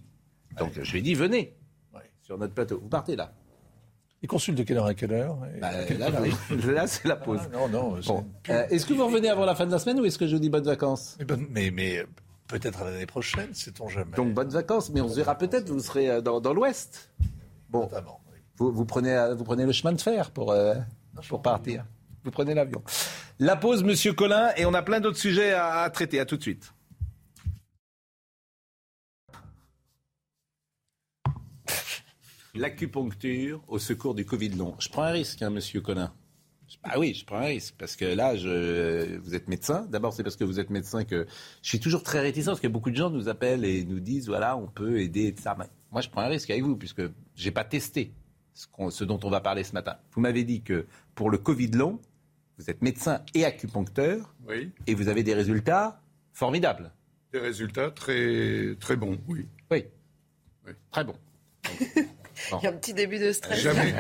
[SPEAKER 1] Donc je lui ai dit, venez sur notre plateau. Vous partez là.
[SPEAKER 5] Il consulte de quelle heure à quelle heure Et-
[SPEAKER 1] Bah, là, là, là, c'est la pause.
[SPEAKER 5] Ah, non, non. c'est-
[SPEAKER 1] Bon. Euh, est-ce que vous revenez avant la fin de la semaine ou est-ce que je vous dis bonnes vacances?
[SPEAKER 5] Mais, mais, mais, euh, peut-être à l'année prochaine, sait-on jamais.
[SPEAKER 1] Donc bonnes vacances, mais on se verra peut-être, vous serez euh, dans, dans l'Ouest. Bon,
[SPEAKER 5] Notamment, oui.
[SPEAKER 1] vous, vous prenez, euh, vous prenez le chemin de fer pour, euh, pour partir. Vous prenez l'avion. La pause, Monsieur Collin, et on a plein d'autres sujets à, à traiter. À tout de suite. L'acupuncture au secours du Covid long. Je prends un risque, hein, Monsieur Collin. Ah oui, je prends un risque parce que là, je, vous êtes médecin. D'abord, c'est parce que vous êtes médecin que je suis toujours très réticent parce que beaucoup de gens nous appellent et nous disent voilà, on peut aider, etc. Mais moi, je prends un risque avec vous puisque j'ai pas testé ce, dont on va parler ce matin. Vous m'avez dit que pour le Covid long, vous êtes médecin et acupuncteur
[SPEAKER 15] Oui,
[SPEAKER 1] et vous avez des résultats formidables.
[SPEAKER 15] des résultats très, très bons, oui.
[SPEAKER 1] Oui, très bon.
[SPEAKER 7] Il y a un petit début de stress.
[SPEAKER 15] Jamais,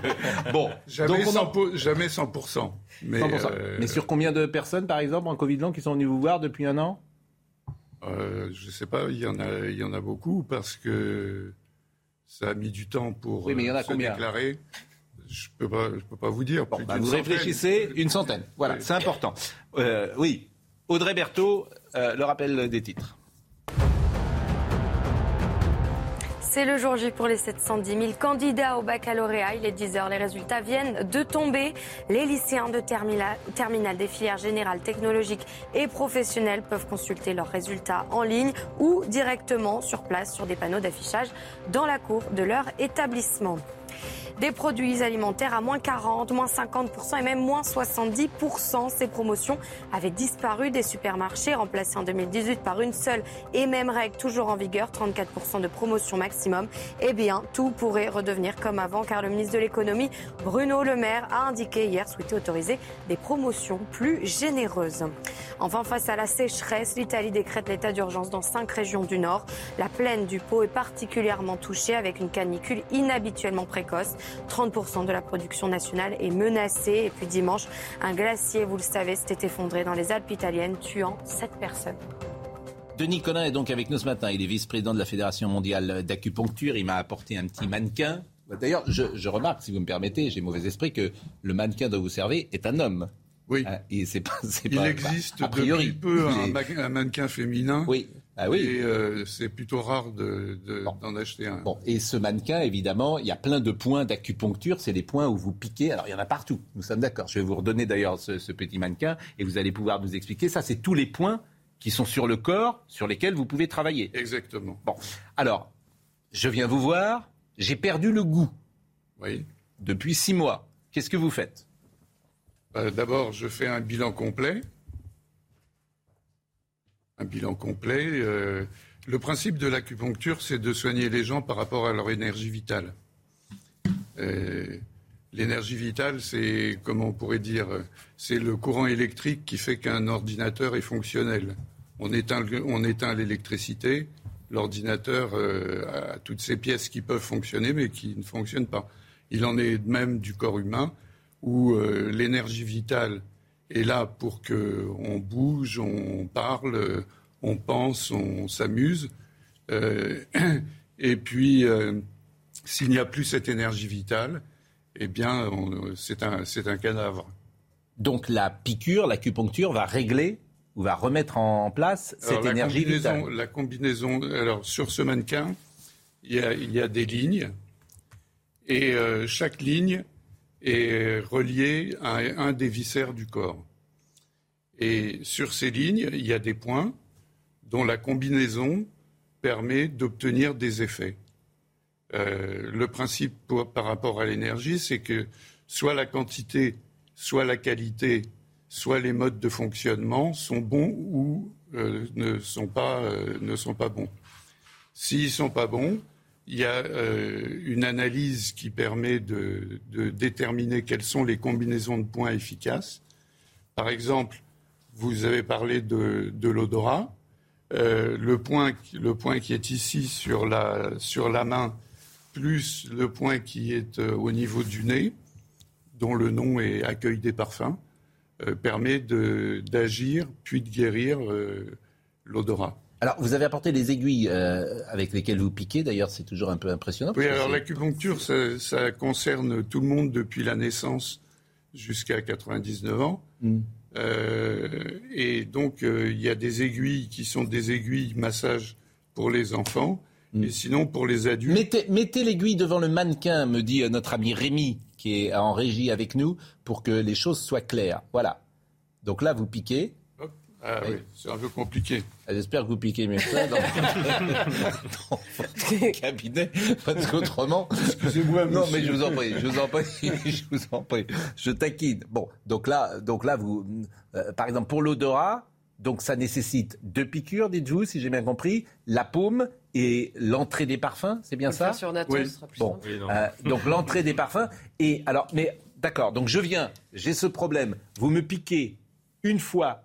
[SPEAKER 1] Bon,
[SPEAKER 15] jamais,
[SPEAKER 1] donc on en-
[SPEAKER 15] 100%, jamais 100%. Mais,
[SPEAKER 1] 100%.
[SPEAKER 15] euh,
[SPEAKER 1] Mais sur combien de personnes, par exemple, en Covid long qui sont venues vous voir depuis un an?
[SPEAKER 15] Euh, je ne sais pas, il y, en a, il y en a beaucoup parce que ça a mis du temps pour
[SPEAKER 1] Oui, mais il y en a
[SPEAKER 15] euh, se
[SPEAKER 1] combien?
[SPEAKER 15] déclarer. Je ne peux, pas- je peux pas vous dire.
[SPEAKER 1] Bah, vous
[SPEAKER 15] centaine.
[SPEAKER 1] réfléchissez, une centaine. Voilà, c'est important. Euh, oui, Audrey Berthaud, euh, le rappel des titres.
[SPEAKER 2] C'est le jour J pour les 710 000 candidats au baccalauréat. Il est 10 heures. Les résultats viennent de tomber. Les lycéens de terminal, terminale des filières générales, technologiques et professionnelles peuvent consulter leurs résultats en ligne ou directement sur place sur des panneaux d'affichage dans la cour de leur établissement. Des produits alimentaires à moins 40, moins 50% et même moins 70%. Ces promotions avaient disparu des supermarchés, remplacées en 2018 par une seule et même règle toujours en vigueur, 34% de promotion maximum. Eh bien, tout pourrait redevenir comme avant car le ministre de l'économie, Bruno Le Maire, a indiqué hier souhaiter autoriser des promotions plus généreuses. Enfin, face à la sécheresse, l'Italie décrète l'état d'urgence dans cinq régions du Nord. La plaine du Pô est particulièrement touchée avec une canicule inhabituellement précoce. 30% de la production nationale est menacée. Et puis dimanche, un glacier, vous le savez, s'était effondré dans les Alpes italiennes, tuant 7 personnes.
[SPEAKER 1] Denis Collin est donc avec nous ce matin. Il est vice-président de la Fédération mondiale d'acupuncture. Il m'a apporté un petit mannequin. D'ailleurs, je, je remarque, si vous me permettez, j'ai mauvais esprit, que le mannequin dont vous servez est un homme.
[SPEAKER 15] Oui.
[SPEAKER 1] Et c'est pas, c'est
[SPEAKER 15] Il
[SPEAKER 1] pas-
[SPEAKER 15] existe
[SPEAKER 1] a priori.
[SPEAKER 15] depuis peu un, un mannequin féminin.
[SPEAKER 1] Oui. Ah oui.
[SPEAKER 15] Et euh, c'est plutôt rare de- de- d'en acheter un.
[SPEAKER 1] Bon, et ce mannequin, évidemment, il y a plein de points d'acupuncture. C'est des points où vous piquez. Alors, il y en a partout. Nous sommes d'accord. Je vais vous redonner d'ailleurs ce, ce petit mannequin et vous allez pouvoir nous expliquer. Ça, c'est tous les points qui sont sur le corps sur lesquels vous pouvez travailler.
[SPEAKER 15] Exactement.
[SPEAKER 1] Bon, alors, je viens vous voir. J'ai perdu le goût.
[SPEAKER 15] Oui.
[SPEAKER 1] Depuis six mois. Qu'est-ce que vous faites?
[SPEAKER 15] Euh, D'abord, je fais un bilan complet. Un bilan complet. euh, le principe de l'acupuncture, c'est de soigner les gens par rapport à leur énergie vitale. L'énergie vitale, c'est, comment on pourrait dire, c'est le courant électrique qui fait qu'un ordinateur est fonctionnel. On éteint, on éteint l'électricité, l'ordinateur a toutes ces pièces qui peuvent fonctionner mais qui ne fonctionnent pas. Il en est de même du corps humain où l'énergie vitale est là pour qu'on bouge, on parle, on pense, on s'amuse. Euh, et puis, euh, s'il n'y a plus cette énergie vitale, eh bien, c'est un, un cadavre.
[SPEAKER 1] Donc la piqûre, l'acupuncture va régler ou va remettre en place cette énergie vitale.
[SPEAKER 15] La combinaison, alors sur ce mannequin, il y a, il y a des lignes et euh, chaque ligne est reliée à un des viscères du corps. Et sur ces lignes, il y a des points dont la combinaison permet d'obtenir des effets. Euh, le principe par rapport à l'énergie, c'est que soit la quantité, soit la qualité, soit les modes de fonctionnement sont bons ou euh, ne, sont pas, euh, ne sont pas bons. S'ils ne sont pas bons, il y a une analyse qui permet de, déterminer quelles sont les combinaisons de points efficaces. Par exemple, vous avez parlé de, l'odorat. Euh, le, point, qui est ici sur la, main, plus le point qui est euh, au niveau du nez, dont le nom est accueil des parfums, euh, permet d'agir puis de guérir l'odorat.
[SPEAKER 1] Alors, vous avez apporté des aiguilles avec lesquelles vous piquez. D'ailleurs, c'est toujours un peu impressionnant.
[SPEAKER 15] Oui, alors l'acupuncture, ça, ça, concerne tout le monde depuis la naissance jusqu'à 99 ans. Hmm. Euh, et donc, euh, il y a des aiguilles qui sont des aiguilles massage pour les enfants. Mm. Et sinon, pour les adultes.
[SPEAKER 1] Mettez, mettez l'aiguille devant le mannequin, me dit euh, notre ami Rémi, qui est en régie avec nous, pour que les choses soient claires. Voilà. Donc là, vous piquez.
[SPEAKER 15] Ah oui, c'est un peu compliqué.
[SPEAKER 1] Ah, j'espère que vous piquez mieux que dans, dans votre cabinet, parce qu'autrement...
[SPEAKER 15] Excusez-moi,
[SPEAKER 1] Non, mais je vous en prie, je vous en prie, je vous en prie. Je taquine. Bon, donc là, donc là vous, euh, par exemple, pour l'odorat, donc ça nécessite deux piqûres, dites-vous, si j'ai bien compris, la paume et l'entrée des parfums, c'est bien ça
[SPEAKER 7] sur Nathan, sera plus bon,
[SPEAKER 1] euh, donc l'entrée des parfums. Et alors, mais d'accord, donc je viens, j'ai ce problème. Vous me piquez une fois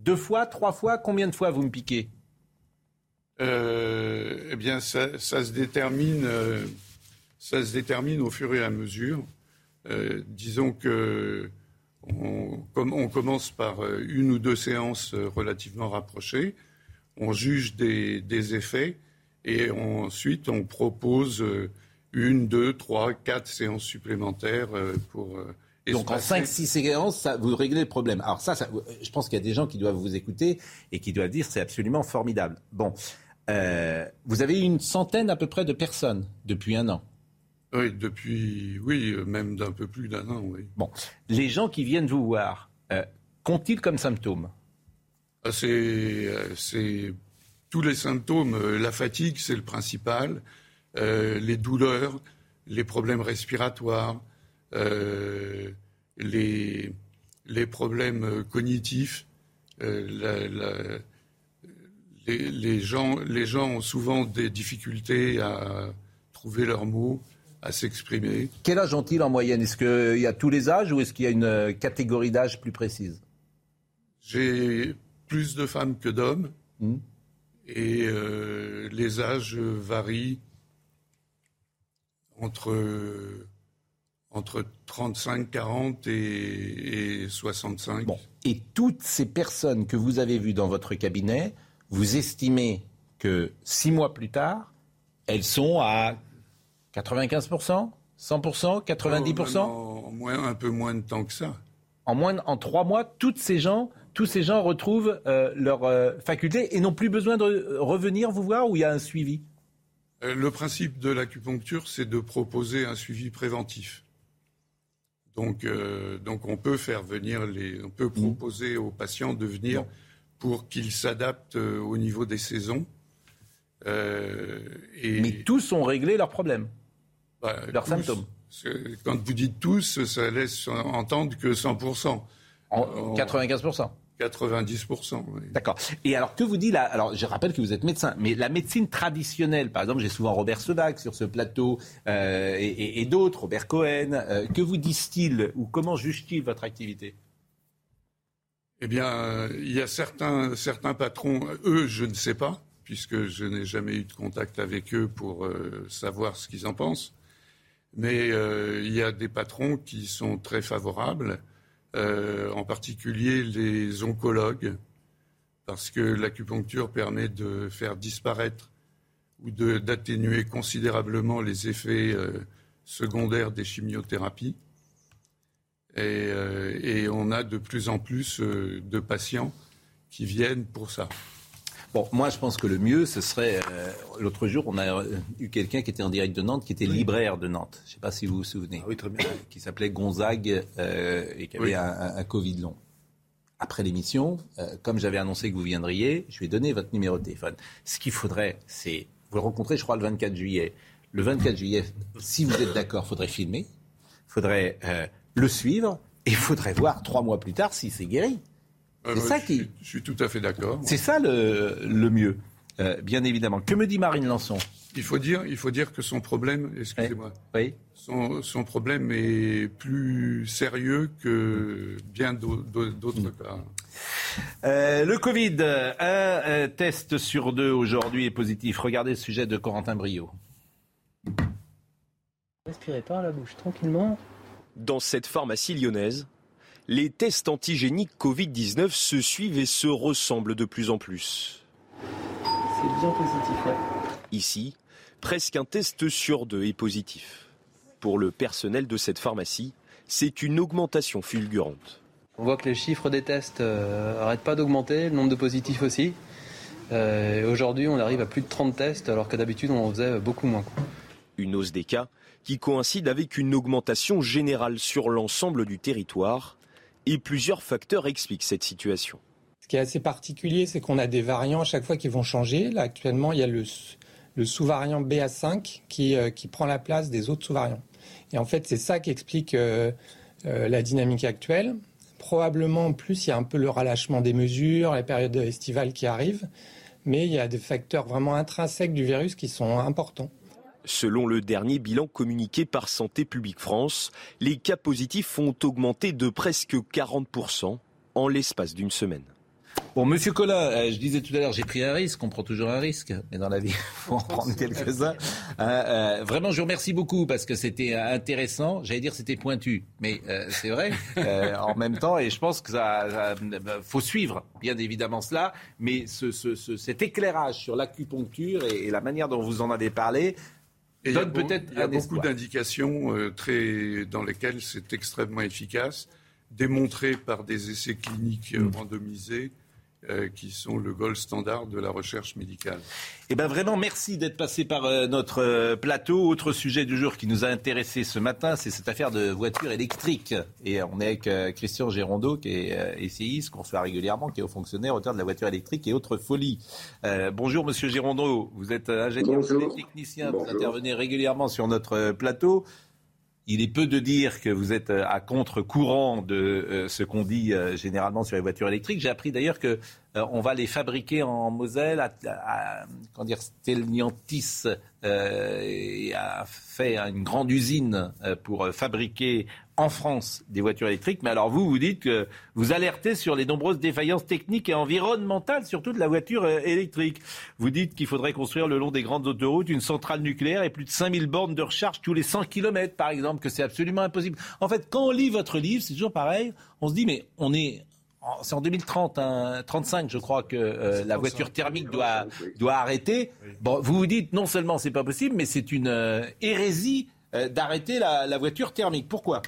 [SPEAKER 1] deux fois, trois fois Combien de fois vous me piquez
[SPEAKER 15] euh, Eh bien, ça, se détermine, euh, ça se détermine au fur et à mesure. Euh, disons que on, commence par une ou deux séances relativement rapprochées. On juge des effets et ensuite on propose une, deux, trois, quatre séances supplémentaires pour
[SPEAKER 1] donc en 5-6 séances, ça, vous réglez le problème. Alors ça, je pense qu'il y a des gens qui doivent vous écouter et qui doivent dire c'est absolument formidable. Bon, euh, vous avez une centaine à peu près de personnes depuis un an.
[SPEAKER 15] Oui, depuis, oui, même d'un peu plus d'un an, oui.
[SPEAKER 1] Bon, les gens qui viennent vous voir, euh, qu'ont-ils comme symptômes?
[SPEAKER 15] Ah, euh, C'est tous les symptômes. La fatigue, c'est le principal. les douleurs, les problèmes respiratoires, euh, les, les, problèmes cognitifs. Euh, les, les, gens, les gens ont souvent des difficultés à trouver leurs mots, à s'exprimer.
[SPEAKER 1] Quel âge ont-ils en moyenne? Est-ce qu'il y a tous les âges ou est-ce qu'il y a une catégorie d'âge plus précise?
[SPEAKER 15] J'ai plus de femmes que d'hommes. Hmm. Et euh, les âges varient entre entre 35, 40 et, 65. Bon.
[SPEAKER 1] Et toutes ces personnes que vous avez vues dans votre cabinet, vous estimez que six mois plus tard, elles sont à 95%, 100%, 90%
[SPEAKER 15] en moins, Un peu moins de temps que ça.
[SPEAKER 1] En, moins, en trois mois, toutes ces gens, tous ces gens retrouvent euh, leur euh, faculté et n'ont plus besoin de revenir vous voir ou il y a un suivi?
[SPEAKER 15] Euh, Le principe de l'acupuncture, c'est de proposer un suivi préventif. Donc, euh, donc on peut faire venir les, on peut mmh. proposer aux patients de venir pour qu'ils s'adaptent euh, au niveau des saisons.
[SPEAKER 1] Euh, Mais tous ont réglé leurs problèmes,
[SPEAKER 15] bah,
[SPEAKER 1] leurs symptômes.
[SPEAKER 15] Quand vous dites tous, ça laisse entendre que 100%.
[SPEAKER 1] En, 95%.
[SPEAKER 15] 90%.
[SPEAKER 1] D'accord. Et alors, que vous dit là Alors, je rappelle que vous êtes médecin, mais la médecine traditionnelle, par exemple, j'ai souvent Robert Sedac sur ce plateau euh, et, d'autres, Robert Cohen. Euh, que vous disent-ils ou comment jugent-ils votre activité?
[SPEAKER 15] Eh bien, il y a certains, certains patrons, eux, je ne sais pas, puisque je n'ai jamais eu de contact avec eux pour euh, savoir ce qu'ils en pensent. Mais il y a des patrons qui sont très favorables euh, en particulier les oncologues, parce que l'acupuncture permet de faire disparaître ou d'atténuer considérablement les effets euh, secondaires des chimiothérapies. Euh, et, on a de plus en plus de patients qui viennent pour ça.
[SPEAKER 1] Bon, moi, je pense que le mieux, ce serait. Euh, l'autre jour, on a eu quelqu'un qui était en direct de Nantes, qui était libraire de Nantes. Je ne sais pas si vous vous souvenez.
[SPEAKER 4] Ah oui, très bien.
[SPEAKER 1] Qui s'appelait Gonzague euh, et qui avait un, Covid long. Après l'émission, euh, comme j'avais annoncé que vous viendriez, je lui ai donné votre numéro de téléphone. Ce qu'il faudrait, c'est. Vous le rencontrez, je crois, le 24 juillet. Le 24 juillet, si vous êtes d'accord, il faudrait filmer. Il faudrait le suivre. Et il faudrait voir trois mois plus tard si c'est guéri.
[SPEAKER 15] C'est ça qui. Je suis tout à fait d'accord.
[SPEAKER 1] C'est ça le, mieux, euh, bien évidemment. Que me dit Marine Lançon?
[SPEAKER 15] Il faut, dire, il faut dire que son problème, excusez-moi,
[SPEAKER 1] oui.
[SPEAKER 15] son, problème est plus sérieux que bien d'autres mm. cas.
[SPEAKER 1] Euh, le Covid, un test sur deux aujourd'hui est positif. Regardez le sujet de Corentin Brio.
[SPEAKER 16] Respirez par la bouche tranquillement.
[SPEAKER 17] Dans cette pharmacie lyonnaise, les tests antigéniques Covid-19 se suivent et se ressemblent de plus en plus.
[SPEAKER 16] C'est bien positif,
[SPEAKER 17] Ici, presque un test sur deux est positif. Pour le personnel de cette pharmacie, c'est une augmentation fulgurante.
[SPEAKER 16] On voit que les chiffres des tests n'arrêtent euh, pas d'augmenter, le nombre de positifs aussi. Euh, aujourd'hui, on arrive à plus de 30 tests, alors que d'habitude, on en faisait beaucoup moins.
[SPEAKER 17] Une hausse des cas qui coïncide avec une augmentation générale sur l'ensemble du territoire et plusieurs facteurs expliquent cette situation.
[SPEAKER 18] Ce qui est assez particulier, c'est qu'on a des variants à chaque fois qui vont changer. Là, actuellement, il y a le, sous-variant BA5 qui, euh, qui, prend la place des autres sous-variants. Et en fait, c'est ça qui explique euh, euh, la dynamique actuelle. Probablement, en plus, il y a un peu le relâchement des mesures, les périodes estivales qui arrivent, mais il y a des facteurs vraiment intrinsèques du virus qui sont importants.
[SPEAKER 17] Selon le dernier bilan communiqué par Santé publique France, les cas positifs ont augmenté de presque 40% en l'espace d'une semaine.
[SPEAKER 1] Bon, Monsieur Collin, euh, je disais tout à l'heure, j'ai pris un risque. On prend toujours un risque, mais dans la vie, il faut en prendre quelques-uns. Euh, euh, vraiment, je vous remercie beaucoup parce que c'était intéressant. J'allais dire c'était pointu, mais c'est vrai en même temps. Et je pense que ça, faut suivre, bien évidemment cela. Mais ce, cet éclairage sur l'acupuncture et, la manière dont vous en avez parlé,
[SPEAKER 15] il y a, beaucoup d'indications euh, très, dans lesquelles c'est extrêmement efficace, démontré par des essais cliniques euh, mm. randomisés euh, qui sont le gold standard de la recherche médicale.
[SPEAKER 1] Eh bien vraiment, merci d'être passé par euh, notre euh, plateau. Autre sujet du jour qui nous a intéressé ce matin, c'est cette affaire de voiture électrique. Et on est avec Christian Gérondeau, qui est essayiste, qu'on reçoit régulièrement, qui est haut fonctionnaire, auteur de la voiture électrique et autres folies. bonjour Monsieur Gérondeau, vous êtes ingénieur technicien, vous intervenez régulièrement sur notre plateau. Il est peu de dire que vous êtes euh, à contre-courant de euh, ce qu'on dit euh, généralement sur les voitures électriques. J'ai appris d'ailleurs que on va les fabriquer en Moselle. À, dire, Stellantis a fait une grande usine pour fabriquer en France des voitures électriques. Mais alors vous, vous dites que vous alertez sur les nombreuses défaillances techniques et environnementales, surtout de la voiture euh, électrique. Vous dites qu'il faudrait construire le long des grandes autoroutes une centrale nucléaire et plus de 5000 bornes de recharge tous les 100 km, par exemple, que c'est absolument impossible. En fait, quand on lit votre livre, c'est toujours pareil. On se dit, mais on est c'est en 2030, 35, je crois que euh, la voiture thermique doit, doit arrêter. Bon, vous vous dites non seulement c'est pas possible, mais c'est une euh, hérésie d'arrêter la voiture thermique. Pourquoi?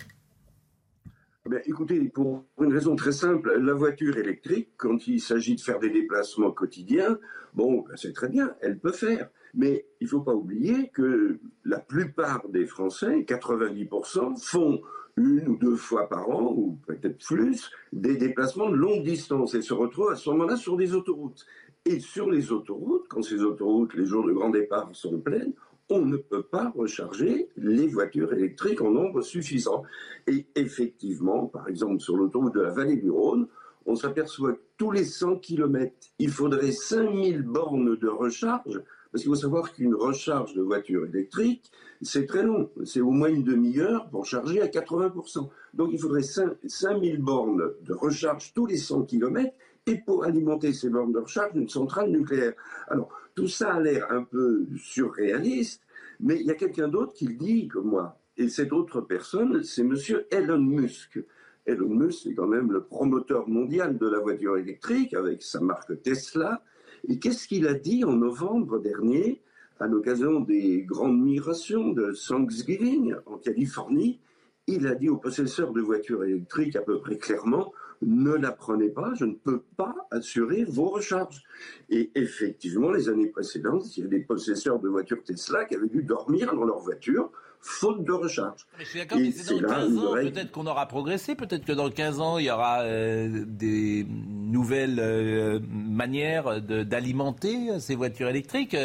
[SPEAKER 19] Ben, écoutez, pour une raison très simple, la voiture électrique, quand il s'agit de faire des déplacements quotidiens, bon, ben, c'est très bien, elle peut faire. Mais il ne faut pas oublier que la plupart des Français, 90%, font une ou deux fois par an, ou peut-être plus, des déplacements de longue distance et se retrouvent à ce moment-là sur des autoroutes. Et sur les autoroutes, quand ces autoroutes, les jours de grand départ sont pleines, on ne peut pas recharger les voitures électriques en nombre suffisant. Et effectivement, par exemple, sur l'autoroute de la vallée du Rhône, on s'aperçoit que tous les 100 km, il faudrait 5000 bornes de recharge, parce qu'il faut savoir qu'une recharge de voiture électrique, c'est très long. C'est au moins une demi-heure pour charger à 80%. Donc il faudrait 5000 bornes de recharge tous les 100 km et pour alimenter ces bornes de recharge, une centrale nucléaire. Alors, tout ça a l'air un peu surréaliste, mais il y a quelqu'un d'autre qui le dit comme moi. Et cette autre personne, c'est monsieur Elon Musk. Elon Musk est quand même le promoteur mondial de la voiture électrique avec sa marque Tesla. Et qu'est-ce qu'il a dit en novembre dernier à l'occasion des grandes migrations de Thanksgiving en Californie? Il a dit aux possesseurs de voitures électriques à peu près clairement ne la prenez pas, je ne peux pas assurer vos recharges. Et effectivement, les années précédentes, il y a des possesseurs de voitures Tesla qui avaient dû dormir dans leur voiture faute de recharge.
[SPEAKER 1] je suis d'accord, mais c'est dans 15 ans, peut-être qu'on aura progressé, peut-être que dans 15 ans, il y aura euh, des nouvelles euh, manières d'alimenter ces voitures électriques.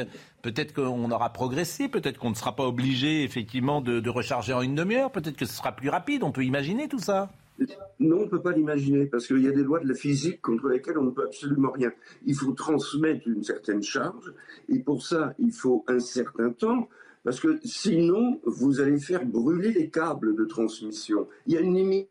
[SPEAKER 1] Peut-être qu'on aura progressé, peut-être qu'on ne sera pas obligé effectivement de, de recharger en une demi-heure, peut-être que ce sera plus rapide, on peut imaginer tout ça.
[SPEAKER 19] Non, on ne peut pas l'imaginer, parce qu'il y a des lois de la physique contre lesquelles on ne peut absolument rien. Il faut transmettre une certaine charge, et pour ça, il faut un certain temps, parce que sinon, vous allez faire brûler les câbles de transmission. Il y a une limite.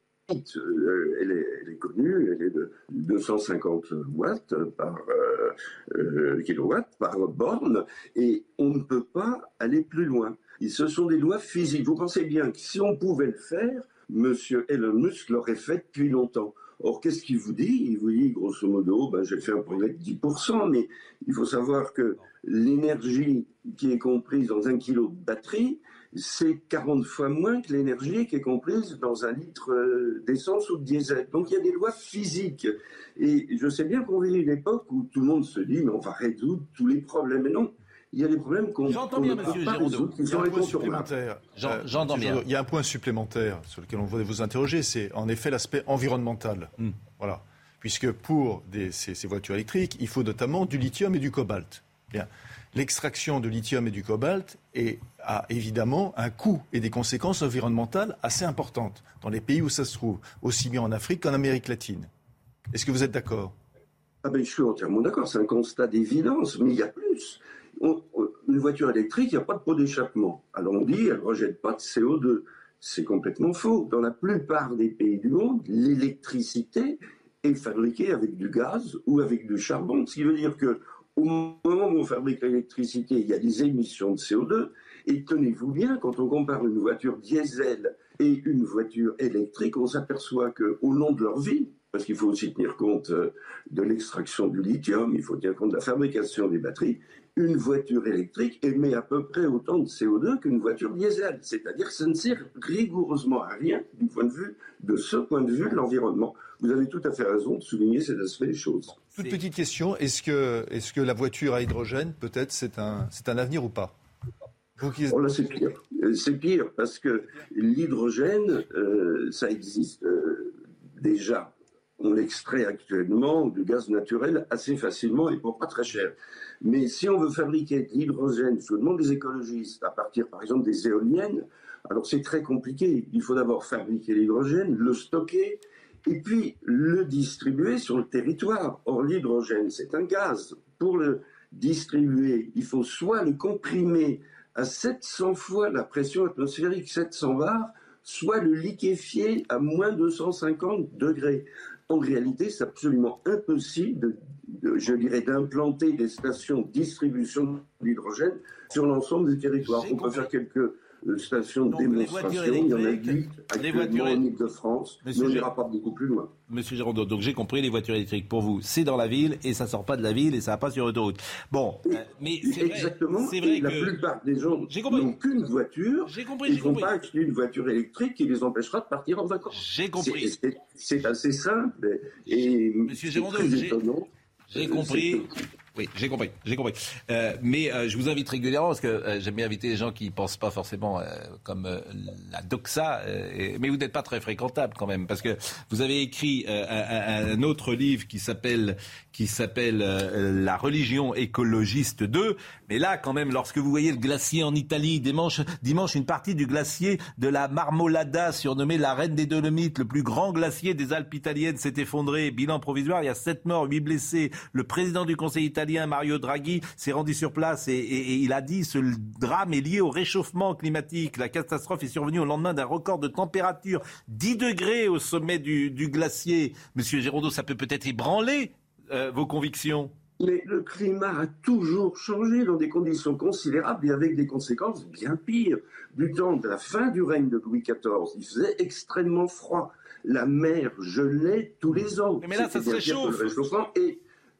[SPEAKER 19] Euh, elle, est, connue, elle est de 250 watts par euh, euh, kilowatt par borne, et on ne peut pas aller plus loin. Ce sont des lois physiques. Vous pensez bien que si on pouvait le faire, M. Elon Musk l'aurait fait depuis longtemps. Or, qu'est-ce qu'il vous dit? Il vous dit, grosso modo, ben, j'ai fait un progrès de 10%, mais il faut savoir que l'énergie qui est comprise dans un kilo de batterie, c'est 40 fois moins que l'énergie qui est comprise dans un litre euh, d'essence ou de diesel. Donc il y a des lois physiques. Et je sais bien qu'on vit une époque où tout le monde se dit, mais on va résoudre tous les problèmes. Non, il y a des problèmes qu'on
[SPEAKER 1] J'entends bien, monsieur.
[SPEAKER 4] Il y a un point supplémentaire. J'entends bien. Il y a un point supplémentaire sur lequel on voudrait vous interroger, c'est en effet l'aspect environnemental. Hmm. Voilà. Puisque pour ces, voitures électriques, il faut notamment du lithium et du cobalt. L'extraction de lithium et du cobalt a évidemment un coût et des conséquences environnementales assez importantes dans les pays où ça se trouve, aussi bien en Afrique qu'en Amérique latine. Est-ce que vous êtes d'accord?
[SPEAKER 19] Ah ben, Je suis entièrement d'accord, c'est un constat d'évidence, mais il y a plus une voiture électrique, il n'y a pas de pot d'échappement. Alors on dit, elle ne rejette pas de CO2. C'est complètement faux. Dans la plupart des pays du monde, l'électricité est fabriquée avec du gaz ou avec du charbon. Ce qui veut dire que au moment où on fabrique l'électricité, il y a des émissions de CO2. Et tenez-vous bien, quand on compare une voiture diesel et une voiture électrique, on s'aperçoit qu'au long de leur vie, parce qu'il faut aussi tenir compte euh, de l'extraction du lithium, il faut tenir compte de la fabrication des batteries, une voiture électrique émet à peu près autant de CO2 qu'une voiture diesel. C'est-à-dire que ça ne sert rigoureusement à rien du point de vue, de ce point de vue de l'environnement. Vous avez tout à fait raison de souligner cet aspect des choses.
[SPEAKER 4] Toute petite question, est-ce que, est que la voiture à hydrogène, peut-être, c'est un, c'est un avenir ou pas?
[SPEAKER 19] Oh là, c'est pire. Euh, c'est pire parce que l'hydrogène, euh, ça existe euh, déjà on l'extrait actuellement du gaz naturel assez facilement et pour pas très cher. Mais si on veut fabriquer de l'hydrogène, ce que demandent les écologistes, à partir par exemple des éoliennes, alors c'est très compliqué. Il faut d'abord fabriquer l'hydrogène, le stocker, et puis le distribuer sur le territoire. Or, l'hydrogène, c'est un gaz. Pour le distribuer, il faut soit le comprimer à 700 fois la pression atmosphérique, 700 bars, soit le liquéfier à moins 250 degrés en réalité, c'est absolument impossible, je dirais, d'implanter des stations de distribution d'hydrogène sur l'ensemble du territoire. On peut faire quelques stations de démonstration. Il y en a 8 actuellement en Ile-de-France, mais on n'ira pas beaucoup plus loin.
[SPEAKER 1] Monsieur Gérondeau, donc j'ai compris, les voitures électriques, pour vous, c'est dans la ville et ça sort pas de la ville et ça va pas sur l'autoroute. Bon,
[SPEAKER 19] euh, mais c'est Exactement, vrai, la plupart des gens n'ont qu'une voiture, ils ne vont pas acheter une voiture électrique qui les empêchera de partir en vacances.
[SPEAKER 1] J'ai compris.
[SPEAKER 19] C'est assez simple et
[SPEAKER 1] Monsieur Gérondeau, j'ai compris. Oui, j'ai compris, j'ai compris. Euh, mais euh, je vous invite régulièrement parce que euh, j'aime bien inviter les gens qui ne pensent pas forcément comme la doxa, mais vous n'êtes pas très fréquentable quand même parce que vous avez écrit un, autre livre qui s'appelle qui s'appelle La religion écologiste 2. Mais là, quand même, lorsque vous voyez le glacier en Italie, dimanche, dimanche une partie du glacier de la Marmolada, surnommée la reine des Dolomites, le plus grand glacier des Alpes italiennes, s'est effondré. Bilan provisoire, il y a sept morts, huit blessés. Le président du Conseil italien Mario Draghi, s'est rendu sur place et, il a dit ce drame est lié au réchauffement climatique. La catastrophe est survenue au lendemain d'un record de température 10 degrés au sommet du, glacier. Monsieur Gérondeau, ça peut peut-être ébranler euh, vos convictions.
[SPEAKER 19] Mais le climat a toujours changé dans des conditions considérables et avec des conséquences bien pires. Du temps de la fin du règne de Louis XIV, il faisait extrêmement froid. La mer gelait tous les ans.
[SPEAKER 1] Mais là, ça se réchauffe.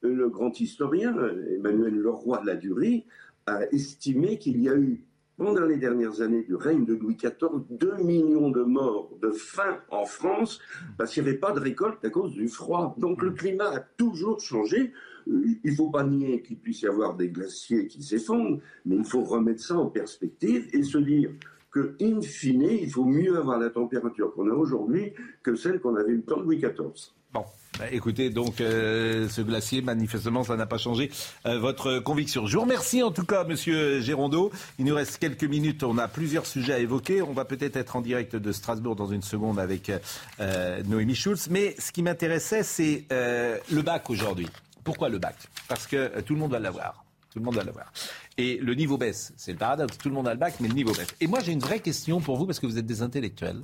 [SPEAKER 19] Le grand historien Emmanuel Leroy de la Durie a estimé qu'il y a eu pendant les dernières années du règne de Louis XIV, 2 millions de morts de faim en France parce qu'il n'y avait pas de récolte à cause du froid. Donc le climat a toujours changé. Il ne faut pas nier qu'il puisse y avoir des glaciers qui s'effondrent, mais il faut remettre ça en perspective et se dire que, in fine, il faut mieux avoir la température qu'on a aujourd'hui que celle qu'on avait eu le temps de Louis XIV.
[SPEAKER 1] Bon. Bah, écoutez, donc euh, ce glacier, manifestement, ça n'a pas changé euh, votre conviction. Je vous remercie en tout cas, Monsieur Gérondeau. Il nous reste quelques minutes. On a plusieurs sujets à évoquer. On va peut-être être en direct de Strasbourg dans une seconde avec euh, Noémie Schulz. Mais ce qui m'intéressait, c'est le bac aujourd'hui. Pourquoi le bac? Parce que tout le monde va l'avoir. Tout le monde va l'avoir. Et le niveau baisse. C'est le paradoxe. Tout le monde a le bac, mais le niveau baisse. Et moi, j'ai une vraie question pour vous, parce que vous êtes des intellectuels.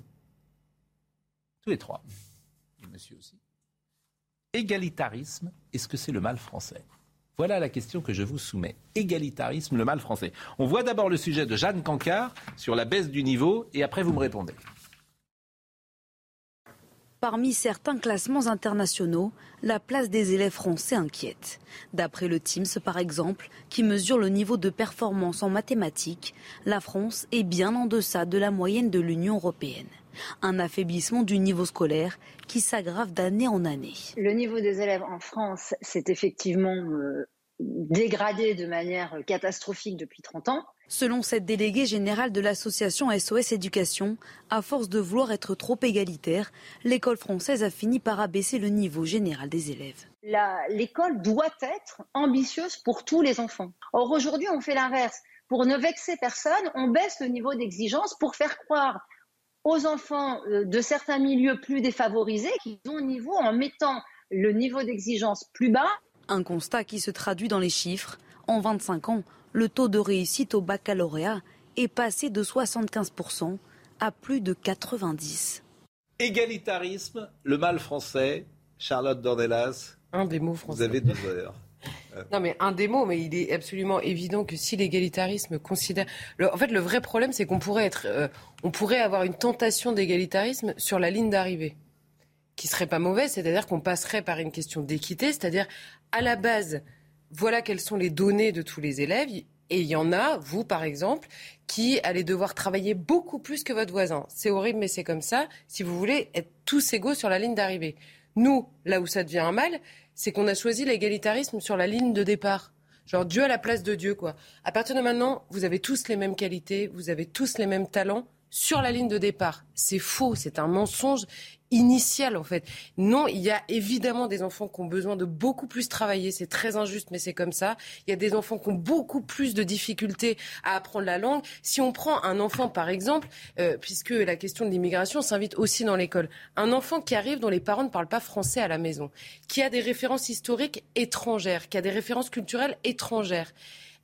[SPEAKER 1] Tous les trois. monsieur aussi égalitarisme, est-ce que c'est le mal français? Voilà la question que je vous soumets. Égalitarisme, le mal français. On voit d'abord le sujet de Jeanne Cancard sur la baisse du niveau et après vous me répondez.
[SPEAKER 20] Parmi certains classements internationaux, la place des élèves français inquiète. D'après le TIMS, par exemple, qui mesure le niveau de performance en mathématiques, la France est bien en deçà de la moyenne de l'Union européenne. Un affaiblissement du niveau scolaire qui s'aggrave d'année en année.
[SPEAKER 21] Le niveau des élèves en France s'est effectivement euh, dégradé de manière catastrophique depuis 30 ans.
[SPEAKER 20] Selon cette déléguée générale de l'association SOS Éducation, à force de vouloir être trop égalitaire, l'école française a fini par abaisser le niveau général des élèves.
[SPEAKER 21] L'école doit être ambitieuse pour tous les enfants. Or aujourd'hui, on fait l'inverse. Pour ne vexer personne, on baisse le niveau d'exigence pour faire croire aux enfants euh, de certains milieux plus défavorisés qui ont niveau en mettant le niveau d'exigence plus bas.
[SPEAKER 20] Un constat qui se traduit dans les chiffres. En 25 ans, le taux de réussite au baccalauréat est passé de 75% à plus de 90%.
[SPEAKER 1] Égalitarisme, le mal français. Charlotte Dornelas.
[SPEAKER 7] Un des mots français.
[SPEAKER 1] Vous avez deux heures.
[SPEAKER 7] Non, mais un des mots, mais il est absolument évident que si l'égalitarisme considère. en fait, le vrai problème, c'est qu'on pourrait être, euh, on pourrait avoir une tentation d'égalitarisme sur la ligne d'arrivée, qui serait pas mauvaise, c'est-à-dire qu'on passerait par une question d'équité, c'est-à-dire à la base, voilà quelles sont les données de tous les élèves. Et il y en a, vous par exemple, qui allez devoir travailler beaucoup plus que votre voisin. C'est horrible, mais c'est comme ça, si vous voulez être tous égaux sur la ligne d'arrivée. Nous, là où ça devient un mal, c'est qu'on a choisi l'égalitarisme sur la ligne de départ. Genre Dieu à la place de Dieu, quoi. À partir de maintenant, vous avez tous les mêmes qualités, vous avez tous les mêmes talents sur la ligne de départ. C'est faux, c'est un mensonge initial en fait. Non, il y a évidemment des enfants qui ont besoin de beaucoup plus travailler, c'est très injuste mais c'est comme ça. Il y a des enfants qui ont beaucoup plus de difficultés à apprendre la langue. Si on prend un enfant par exemple, euh, puisque la question de l'immigration s'invite aussi dans l'école, un enfant qui arrive dont les parents ne parlent pas français à la maison, qui a des références historiques étrangères, qui a des références culturelles étrangères,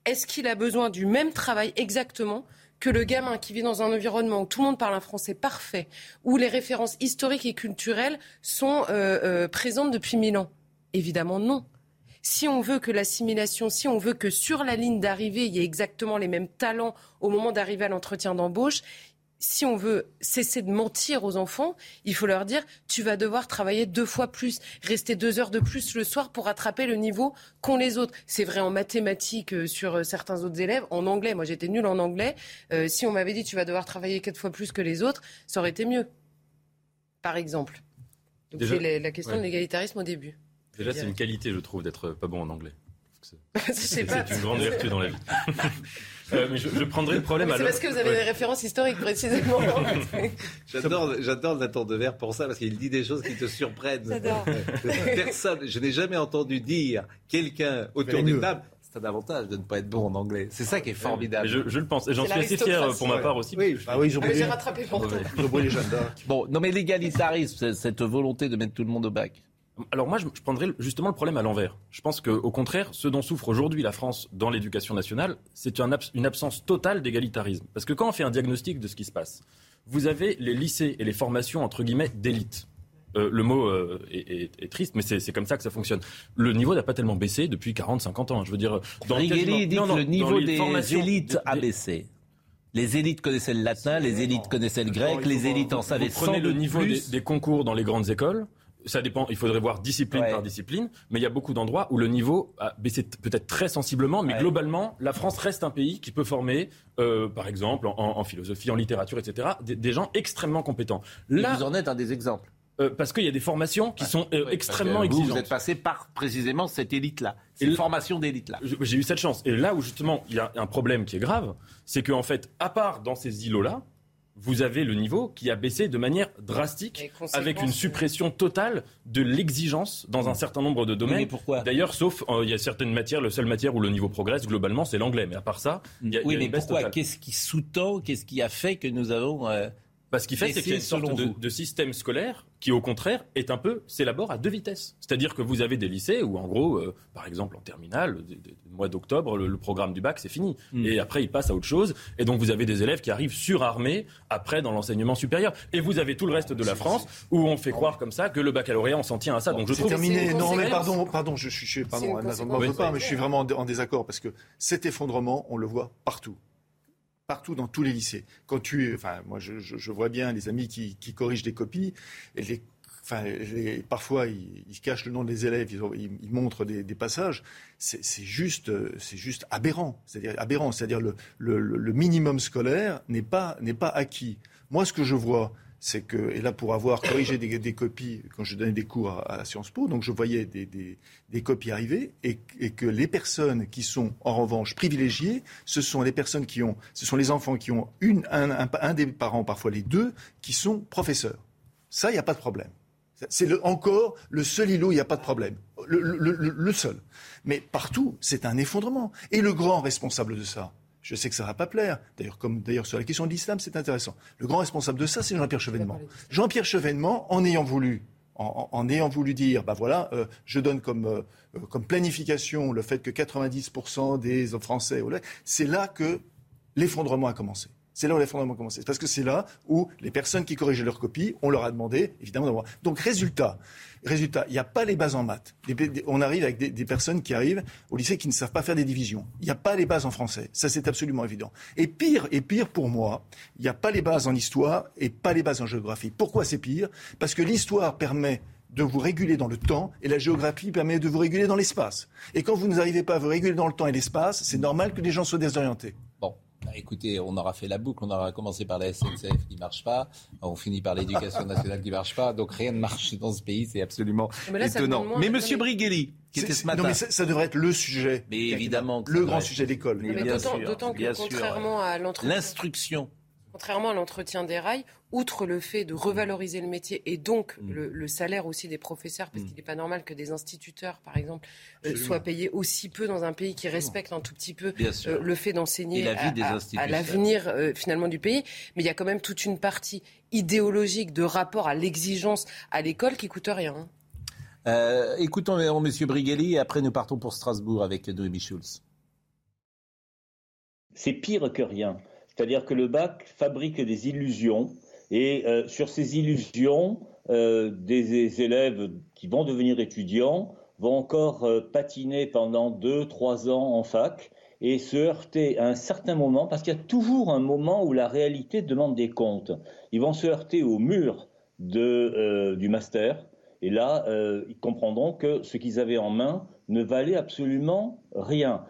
[SPEAKER 7] est-ce qu'il a besoin du même travail exactement que le gamin qui vit dans un environnement où tout le monde parle un français parfait, où les références historiques et culturelles sont euh, euh, présentes depuis mille ans Évidemment non. Si on veut que l'assimilation, si on veut que sur la ligne d'arrivée, il y ait exactement les mêmes talents au moment d'arriver à l'entretien d'embauche, si on veut cesser de mentir aux enfants, il faut leur dire tu vas devoir travailler deux fois plus, rester deux heures de plus le soir pour rattraper le niveau qu'ont les autres. C'est vrai en mathématiques euh, sur euh, certains autres élèves, en anglais. Moi, j'étais nulle en anglais. Euh, si on m'avait dit tu vas devoir travailler quatre fois plus que les autres, ça aurait été mieux. Par exemple. Donc c'est la, question de l'égalitarisme au début.
[SPEAKER 11] Déjà, c'est une qualité, je trouve, d'être pas bon en anglais. C'est une grande vertu dans la vie. Euh, mais je, prendrai le problème
[SPEAKER 7] à C'est parce que vous avez des références historiques précisément.
[SPEAKER 1] j'adore, j'adore Nathan Devers pour ça parce qu'il dit des choses qui te surprennent. J'adore. Personne, je n'ai jamais entendu dire quelqu'un autour d'une table c'est un avantage de ne pas être bon en anglais. C'est ça qui est formidable.
[SPEAKER 11] Je, je, le pense. Et j'en suis assez fier pour ma part aussi.
[SPEAKER 7] Oui, ah oui, j'ai rattrapé pour
[SPEAKER 1] les Bon, non mais l'égalitarisme, cette volonté de mettre tout le monde au bac.
[SPEAKER 11] Alors moi, je, prendrais justement le problème à l'envers. Je pense qu'au contraire, ce dont souffre aujourd'hui la France dans l'éducation nationale, c'est une absence totale d'égalitarisme. Parce que quand on fait un diagnostic de ce qui se passe, vous avez les lycées et les formations, entre guillemets, d'élite. Euh, le mot euh, est, triste, mais c'est comme ça que ça fonctionne. Le niveau n'a pas tellement baissé depuis 40-50 ans. Je veux dire,
[SPEAKER 1] dans dit que le niveau des élites a baissé. Les élites connaissaient le latin, les élites connaissaient le grec, les élites en savaient
[SPEAKER 11] Vous prenez le niveau des, concours dans les grandes écoles. Ça dépend, il faudrait voir discipline par discipline, mais il y a beaucoup d'endroits où le niveau a baissé peut-être très sensiblement, mais globalement, la France reste un pays qui peut former, euh, par exemple, en, philosophie, en littérature, etc., des, gens extrêmement compétents.
[SPEAKER 1] Là, vous en êtes un des exemples.
[SPEAKER 11] Euh, parce qu'il y a des formations qui sont euh, extrêmement exigeantes.
[SPEAKER 1] Vous, êtes passé par précisément cette élite-là, cette formation d'élite-là.
[SPEAKER 11] J'ai eu cette chance. Et là où justement il y a un problème qui est grave, c'est qu'en fait, à part dans ces îlots-là, vous avez le niveau qui a baissé de manière drastique, avec une suppression totale de l'exigence dans un certain nombre de domaines.
[SPEAKER 1] pourquoi?
[SPEAKER 11] D'ailleurs, sauf euh, il y a certaines matières, la seule matière où le niveau progresse globalement, c'est l'anglais. Mais à part ça, il y a,
[SPEAKER 1] oui, mais pourquoi? Qu'est-ce qui sous-tend Qu'est-ce qui a fait que nous avons
[SPEAKER 11] bah, ce qui fait, c'est qu'il y a une sorte de, système scolaire qui, au contraire, est un peu s'élabore à deux vitesses. C'est-à-dire que vous avez des lycées où, en gros, euh, par exemple en terminale, le mois d'octobre, le, programme du bac, c'est fini. Hmm. Et après, ils passent à autre chose. Et donc, vous avez des élèves qui arrivent surarmés après dans l'enseignement supérieur. Et vous avez tout le reste de la France où on fait croire comme ça que le baccalauréat, on s'en tient à ça. Donc, je
[SPEAKER 4] trouve. terminé. Non, mais pardon, pardon, je suis, pardon, veux pas, mais je suis vraiment en désaccord parce que cet effondrement, on le voit partout partout dans tous les lycées. Quand tu, enfin, moi, je, vois bien les amis qui, corrigent des copies, enfin, parfois ils, cachent le nom des élèves, ils, montrent des, passages. C'est juste, c'est juste aberrant. C'est-à-dire aberrant, c'est-à-dire le, le, minimum scolaire n'est pas n'est pas acquis. Moi, ce que je vois, c'est que, et là pour avoir corrigé des, copies quand je donnais des cours à, Sciences Po, donc je voyais des, copies arriver et, que les personnes qui sont en revanche privilégiées, ce sont les personnes qui ont, ce sont les enfants qui ont une, un, des parents, parfois les deux, qui sont professeurs. Ça, il n'y a pas de problème. C'est encore le seul îlot, il n'y a pas de problème. le seul. Mais partout, c'est un effondrement. Et le grand responsable de ça, je sais que ça ne va pas plaire. D'ailleurs, comme d'ailleurs sur la question de l'islam, c'est intéressant. Le grand responsable de ça, c'est Jean-Pierre Chevènement. Jean-Pierre Chevènement, en ayant voulu en, ayant voulu dire, bah voilà, euh, je donne comme, euh, comme planification le fait que 90% des Français, c'est là que l'effondrement a commencé. C'est là où l'effondrement a commencé. Parce que c'est là où les personnes qui corrigeaient leurs copies, on leur a demandé, évidemment, d'avoir. Donc, résultat, Résultat, il n'y a pas les bases en maths. On arrive avec des, personnes qui arrivent au lycée qui ne savent pas faire des divisions. Il n'y a pas les bases en français. Ça, c'est absolument évident. Et pire, et pire pour moi, il n'y a pas les bases en histoire et pas les bases en géographie. Pourquoi c'est pire? Parce que l'histoire permet de vous réguler dans le temps et la géographie permet de vous réguler dans l'espace. Et quand vous n'arrivez pas à vous réguler dans le temps et l'espace, c'est normal que les gens soient désorientés.
[SPEAKER 1] Bah, écoutez, on aura fait la boucle, on aura commencé par la SNCF qui ne marche pas, on finit par l'éducation nationale qui ne marche pas, donc rien ne marche dans ce pays, c'est absolument étonnant. mais Monsieur Brighelli, qui était ce matin...
[SPEAKER 4] Non mais ça, devrait être le sujet.
[SPEAKER 1] Mais évidemment.
[SPEAKER 4] Le grand sujet d'école.
[SPEAKER 7] D'autant que contrairement à l'entretien...
[SPEAKER 1] L'instruction.
[SPEAKER 7] Contrairement à l'entretien des rails, outre le fait de revaloriser le métier et donc mm. le, salaire aussi des professeurs, parce mm. qu'il n'est pas normal que des instituteurs, par exemple, euh, soient payés aussi peu dans un pays qui respecte un tout petit peu euh, le fait d'enseigner à, l'avenir euh, finalement du pays. Mais il y a quand même toute une partie idéologique de rapport à l'exigence à l'école qui coûte rien.
[SPEAKER 1] Hein. écoutons M. Brighelli et après nous partons pour Strasbourg avec Noémie Schulz.
[SPEAKER 22] C'est pire que rien. C'est-à-dire que le bac fabrique des illusions et euh, sur ces illusions, euh, des, élèves qui vont devenir étudiants vont encore euh, patiner pendant deux, trois ans en fac et se heurter à un certain moment, parce qu'il y a toujours un moment où la réalité demande des comptes. Ils vont se heurter au mur du master, et là, ils comprendront que ce qu'ils avaient en main ne valait absolument rien.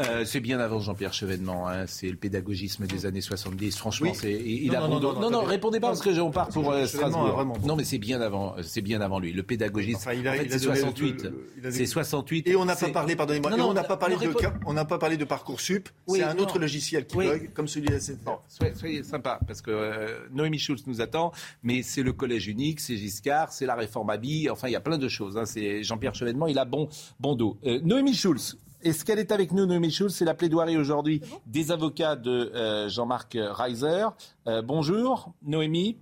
[SPEAKER 1] Euh, c'est bien avant Jean-Pierre Chevènement, hein. c'est le pédagogisme des années 70. Franchement, c'est il a non, non, non, répondez pas parce que on part pour euh, Strasbourg. Non, mais c'est bien avant, c'est bien avant lui. Le pédagogisme, enfin, il a, c'est 68. C'est 68.
[SPEAKER 4] Et on n'a pas parlé, pardonnez-moi, on n'a pas parlé de, on n'a pas parlé de parcoursup. c'est un autre logiciel qui bug, comme celui de la
[SPEAKER 1] soyez, soyez sympa parce que euh, Noémie Schulz nous attend, mais c'est le collège unique, c'est Giscard, c'est la réforme Abi. Enfin, il y a plein de choses. Hein. C'est Jean-Pierre Chevènement, il a bon bon dos. Noémie Schulz, est-ce qu'elle est avec nous, Noémie Schulz? C'est la plaidoirie aujourd'hui des avocats de euh, Jean-Marc Reiser. Euh, bonjour, Noémie.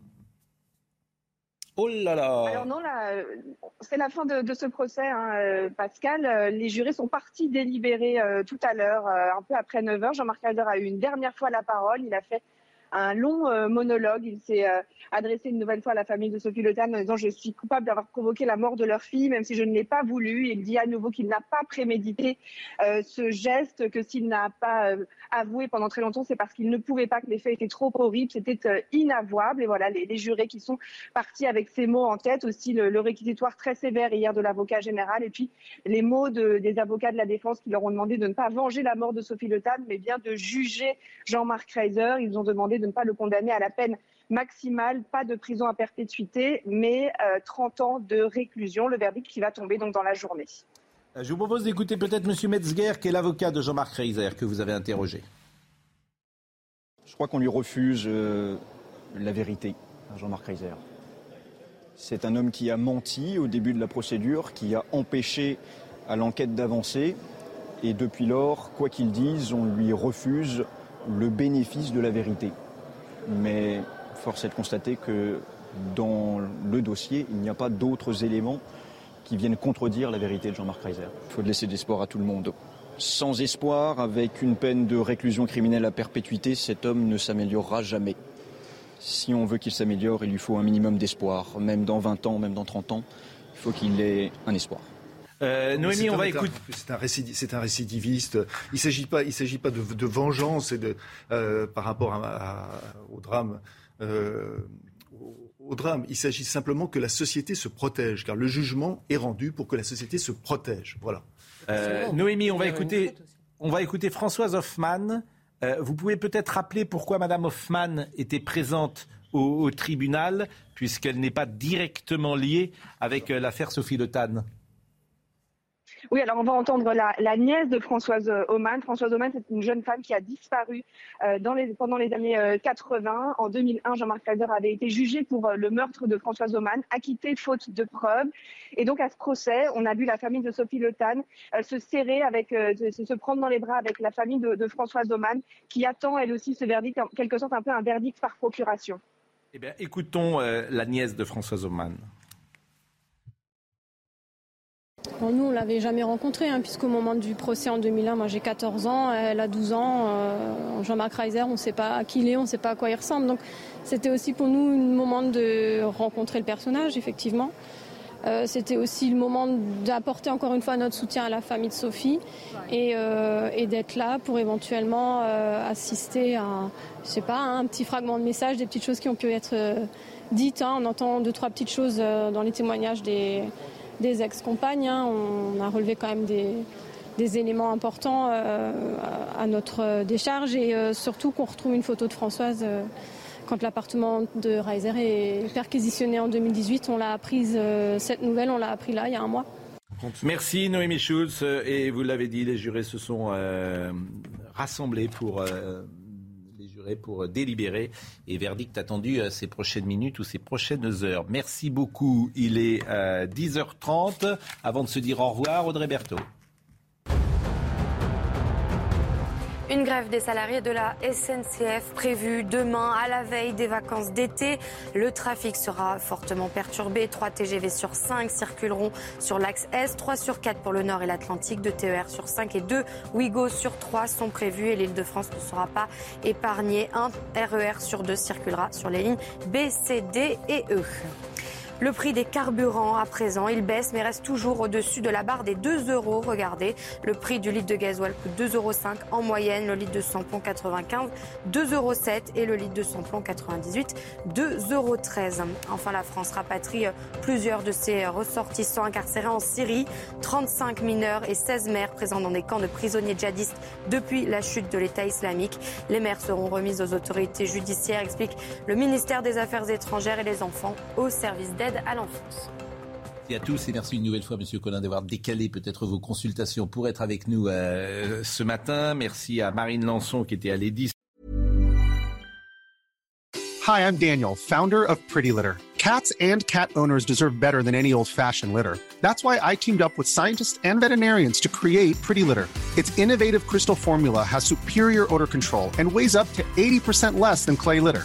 [SPEAKER 23] Oh là là Alors non, c'est la fin de, ce procès, hein, euh, Pascal. Les jurés sont partis délibérer tout à l'heure, un peu après 9h. Jean-Marc Reiser a eu une dernière fois la parole. Il a fait un long euh, monologue. Il s'est euh, adressé une nouvelle fois à la famille de Sophie Le en disant je suis coupable d'avoir provoqué la mort de leur fille, même si je ne l'ai pas voulu. Il dit à nouveau qu'il n'a pas prémédité euh, ce geste, que s'il n'a pas avoué pendant très longtemps, c'est parce qu'il ne pouvait pas, que les faits étaient trop horribles, c'était inavouable. Et voilà, les, jurés qui sont partis avec ces mots en tête, aussi le, réquisitoire très sévère hier de l'avocat général, et puis les mots des avocats de la défense qui leur ont demandé de ne pas venger la mort de Sophie Le mais bien de juger Jean-Marc Reiser. Ils ont demandé de ne pas le condamner à la peine maximale, pas de prison à perpétuité, mais 30 euh, ans de réclusion, le verdict qui va tomber donc dans la journée.
[SPEAKER 1] Euh, je vous propose d'écouter peut-être M. Metzger, qui est l'avocat de Jean-Marc Reiser, que vous avez interrogé.
[SPEAKER 24] Je crois qu'on lui refuse euh, la vérité à Jean-Marc Reiser. C'est un homme qui a menti au début de la procédure, qui a empêché à l'enquête d'avancer. Et depuis lors, quoi qu'il dise, on lui refuse le bénéfice de la vérité. Mais force est de constater que dans le dossier, il n'y a pas d'autres éléments qui viennent contredire la vérité de Jean-Marc Reiser. Il faut laisser de l'espoir à tout le monde. Sans espoir, avec une peine de réclusion criminelle à perpétuité, cet homme ne s'améliorera jamais. Si on veut qu'il s'améliore, il lui faut un minimum d'espoir. Même dans 20 ans, même dans 30 ans, il faut qu'il ait un espoir.
[SPEAKER 4] Euh, Noémie, on va écouter. C'est un, récidiviste, un récidiviste. Il ne s'agit pas, il s'agit pas de, vengeance et de, euh, par rapport au drame. Euh, au drame. Il s'agit simplement que la société se protège, car le jugement est rendu pour que la société se protège. Voilà.
[SPEAKER 1] Noémie, on va écouter, on va écouter Françoise Hoffman. vous pouvez peut-être rappeler pourquoi Madame Hoffman était présente au, au tribunal, puisqu'elle n'est pas directement liée avec l'affaire Sophie Le Tann.
[SPEAKER 23] Oui, alors on va entendre la, nièce de Françoise Oman. Françoise Oman, c'est une jeune femme qui a disparu euh, pendant les années 80. Euh, en 2001, Jean-Marc Kaiser avait été jugé pour euh, le meurtre de Françoise Oman, acquitté faute de preuves. Et donc à ce procès, on a vu la famille de Sophie Le Tan se serrer, se prendre dans les bras avec la famille de, de Françoise Oman, qui attend elle aussi ce verdict, en quelque sorte un peu un verdict par procuration.
[SPEAKER 1] Eh bien, écoutons la nièce de Françoise Oman
[SPEAKER 25] nous, on ne l'avait jamais rencontré, hein, puisqu'au moment du procès en 2001, moi j'ai 14 ans, elle a 12 ans. Euh, Jean-Marc Reiser, on ne sait pas qui il est, on ne sait pas à quoi il ressemble. Donc c'était aussi pour nous un moment de rencontrer le personnage, effectivement. Euh, c'était aussi le moment d'apporter encore une fois notre soutien à la famille de Sophie et, euh, d'être là pour éventuellement assister à, je sais pas, un petit fragment de message, des petites choses qui ont pu être dites. Hein. On entend deux, trois petites choses dans les témoignages des des ex-compagnes. Hein. On a relevé quand même des, éléments importants euh, à notre décharge et euh, surtout qu'on retrouve une photo de Françoise euh, quand l'appartement de Reiser est perquisitionné en 2018. On l'a apprise, cette nouvelle, on l'a appris là, il y a un mois.
[SPEAKER 1] Merci Noémie Schulz. Et vous l'avez dit, les jurés se sont rassemblés pour pour délibérer et verdict attendu euh, ces prochaines minutes ou ces prochaines heures. Merci beaucoup. Il est 10h30. Euh, Avant de se dire au revoir, Audrey Berthaud.
[SPEAKER 2] Une grève des salariés de la SNCF prévue demain à la veille des vacances d'été. Le trafic sera fortement perturbé. 3 TGV sur 5 circuleront sur l'axe S, 3 sur 4 pour le Nord et l'Atlantique, 2 TER sur 5 et 2 Ouigo sur 3 sont prévus et l'île de France ne sera pas épargnée. Un RER sur 2 circulera sur les lignes B, C, D et E. Le prix des carburants, à présent, il baisse mais reste toujours au-dessus de la barre des 2 euros. Regardez, le prix du litre de gasoil coûte 2,05 euros en moyenne, le litre de samplon 95, 2,07 euros et le litre de samplon 98, 2,13 euros. Enfin, la France rapatrie plusieurs de ses ressortissants incarcérés en Syrie, 35 mineurs et 16 mères présents dans des camps de prisonniers djihadistes depuis la chute de l'État islamique. Les mères seront remises aux autorités judiciaires, explique le ministère des Affaires étrangères et les enfants au service d'aide à l'enfance.
[SPEAKER 1] Merci à tous et merci une nouvelle fois, Monsieur Collin, d'avoir décalé peut-être vos consultations pour être avec nous euh, ce matin. Merci à Marine Lançon qui était à l'EDIS.
[SPEAKER 26] Hi, I'm Daniel, founder of Pretty Litter. Cats and cat owners deserve better than any old-fashioned litter. That's why I teamed up with scientists and veterinarians to create Pretty Litter. Its innovative crystal formula has superior odor control and weighs up to 80% less than clay litter.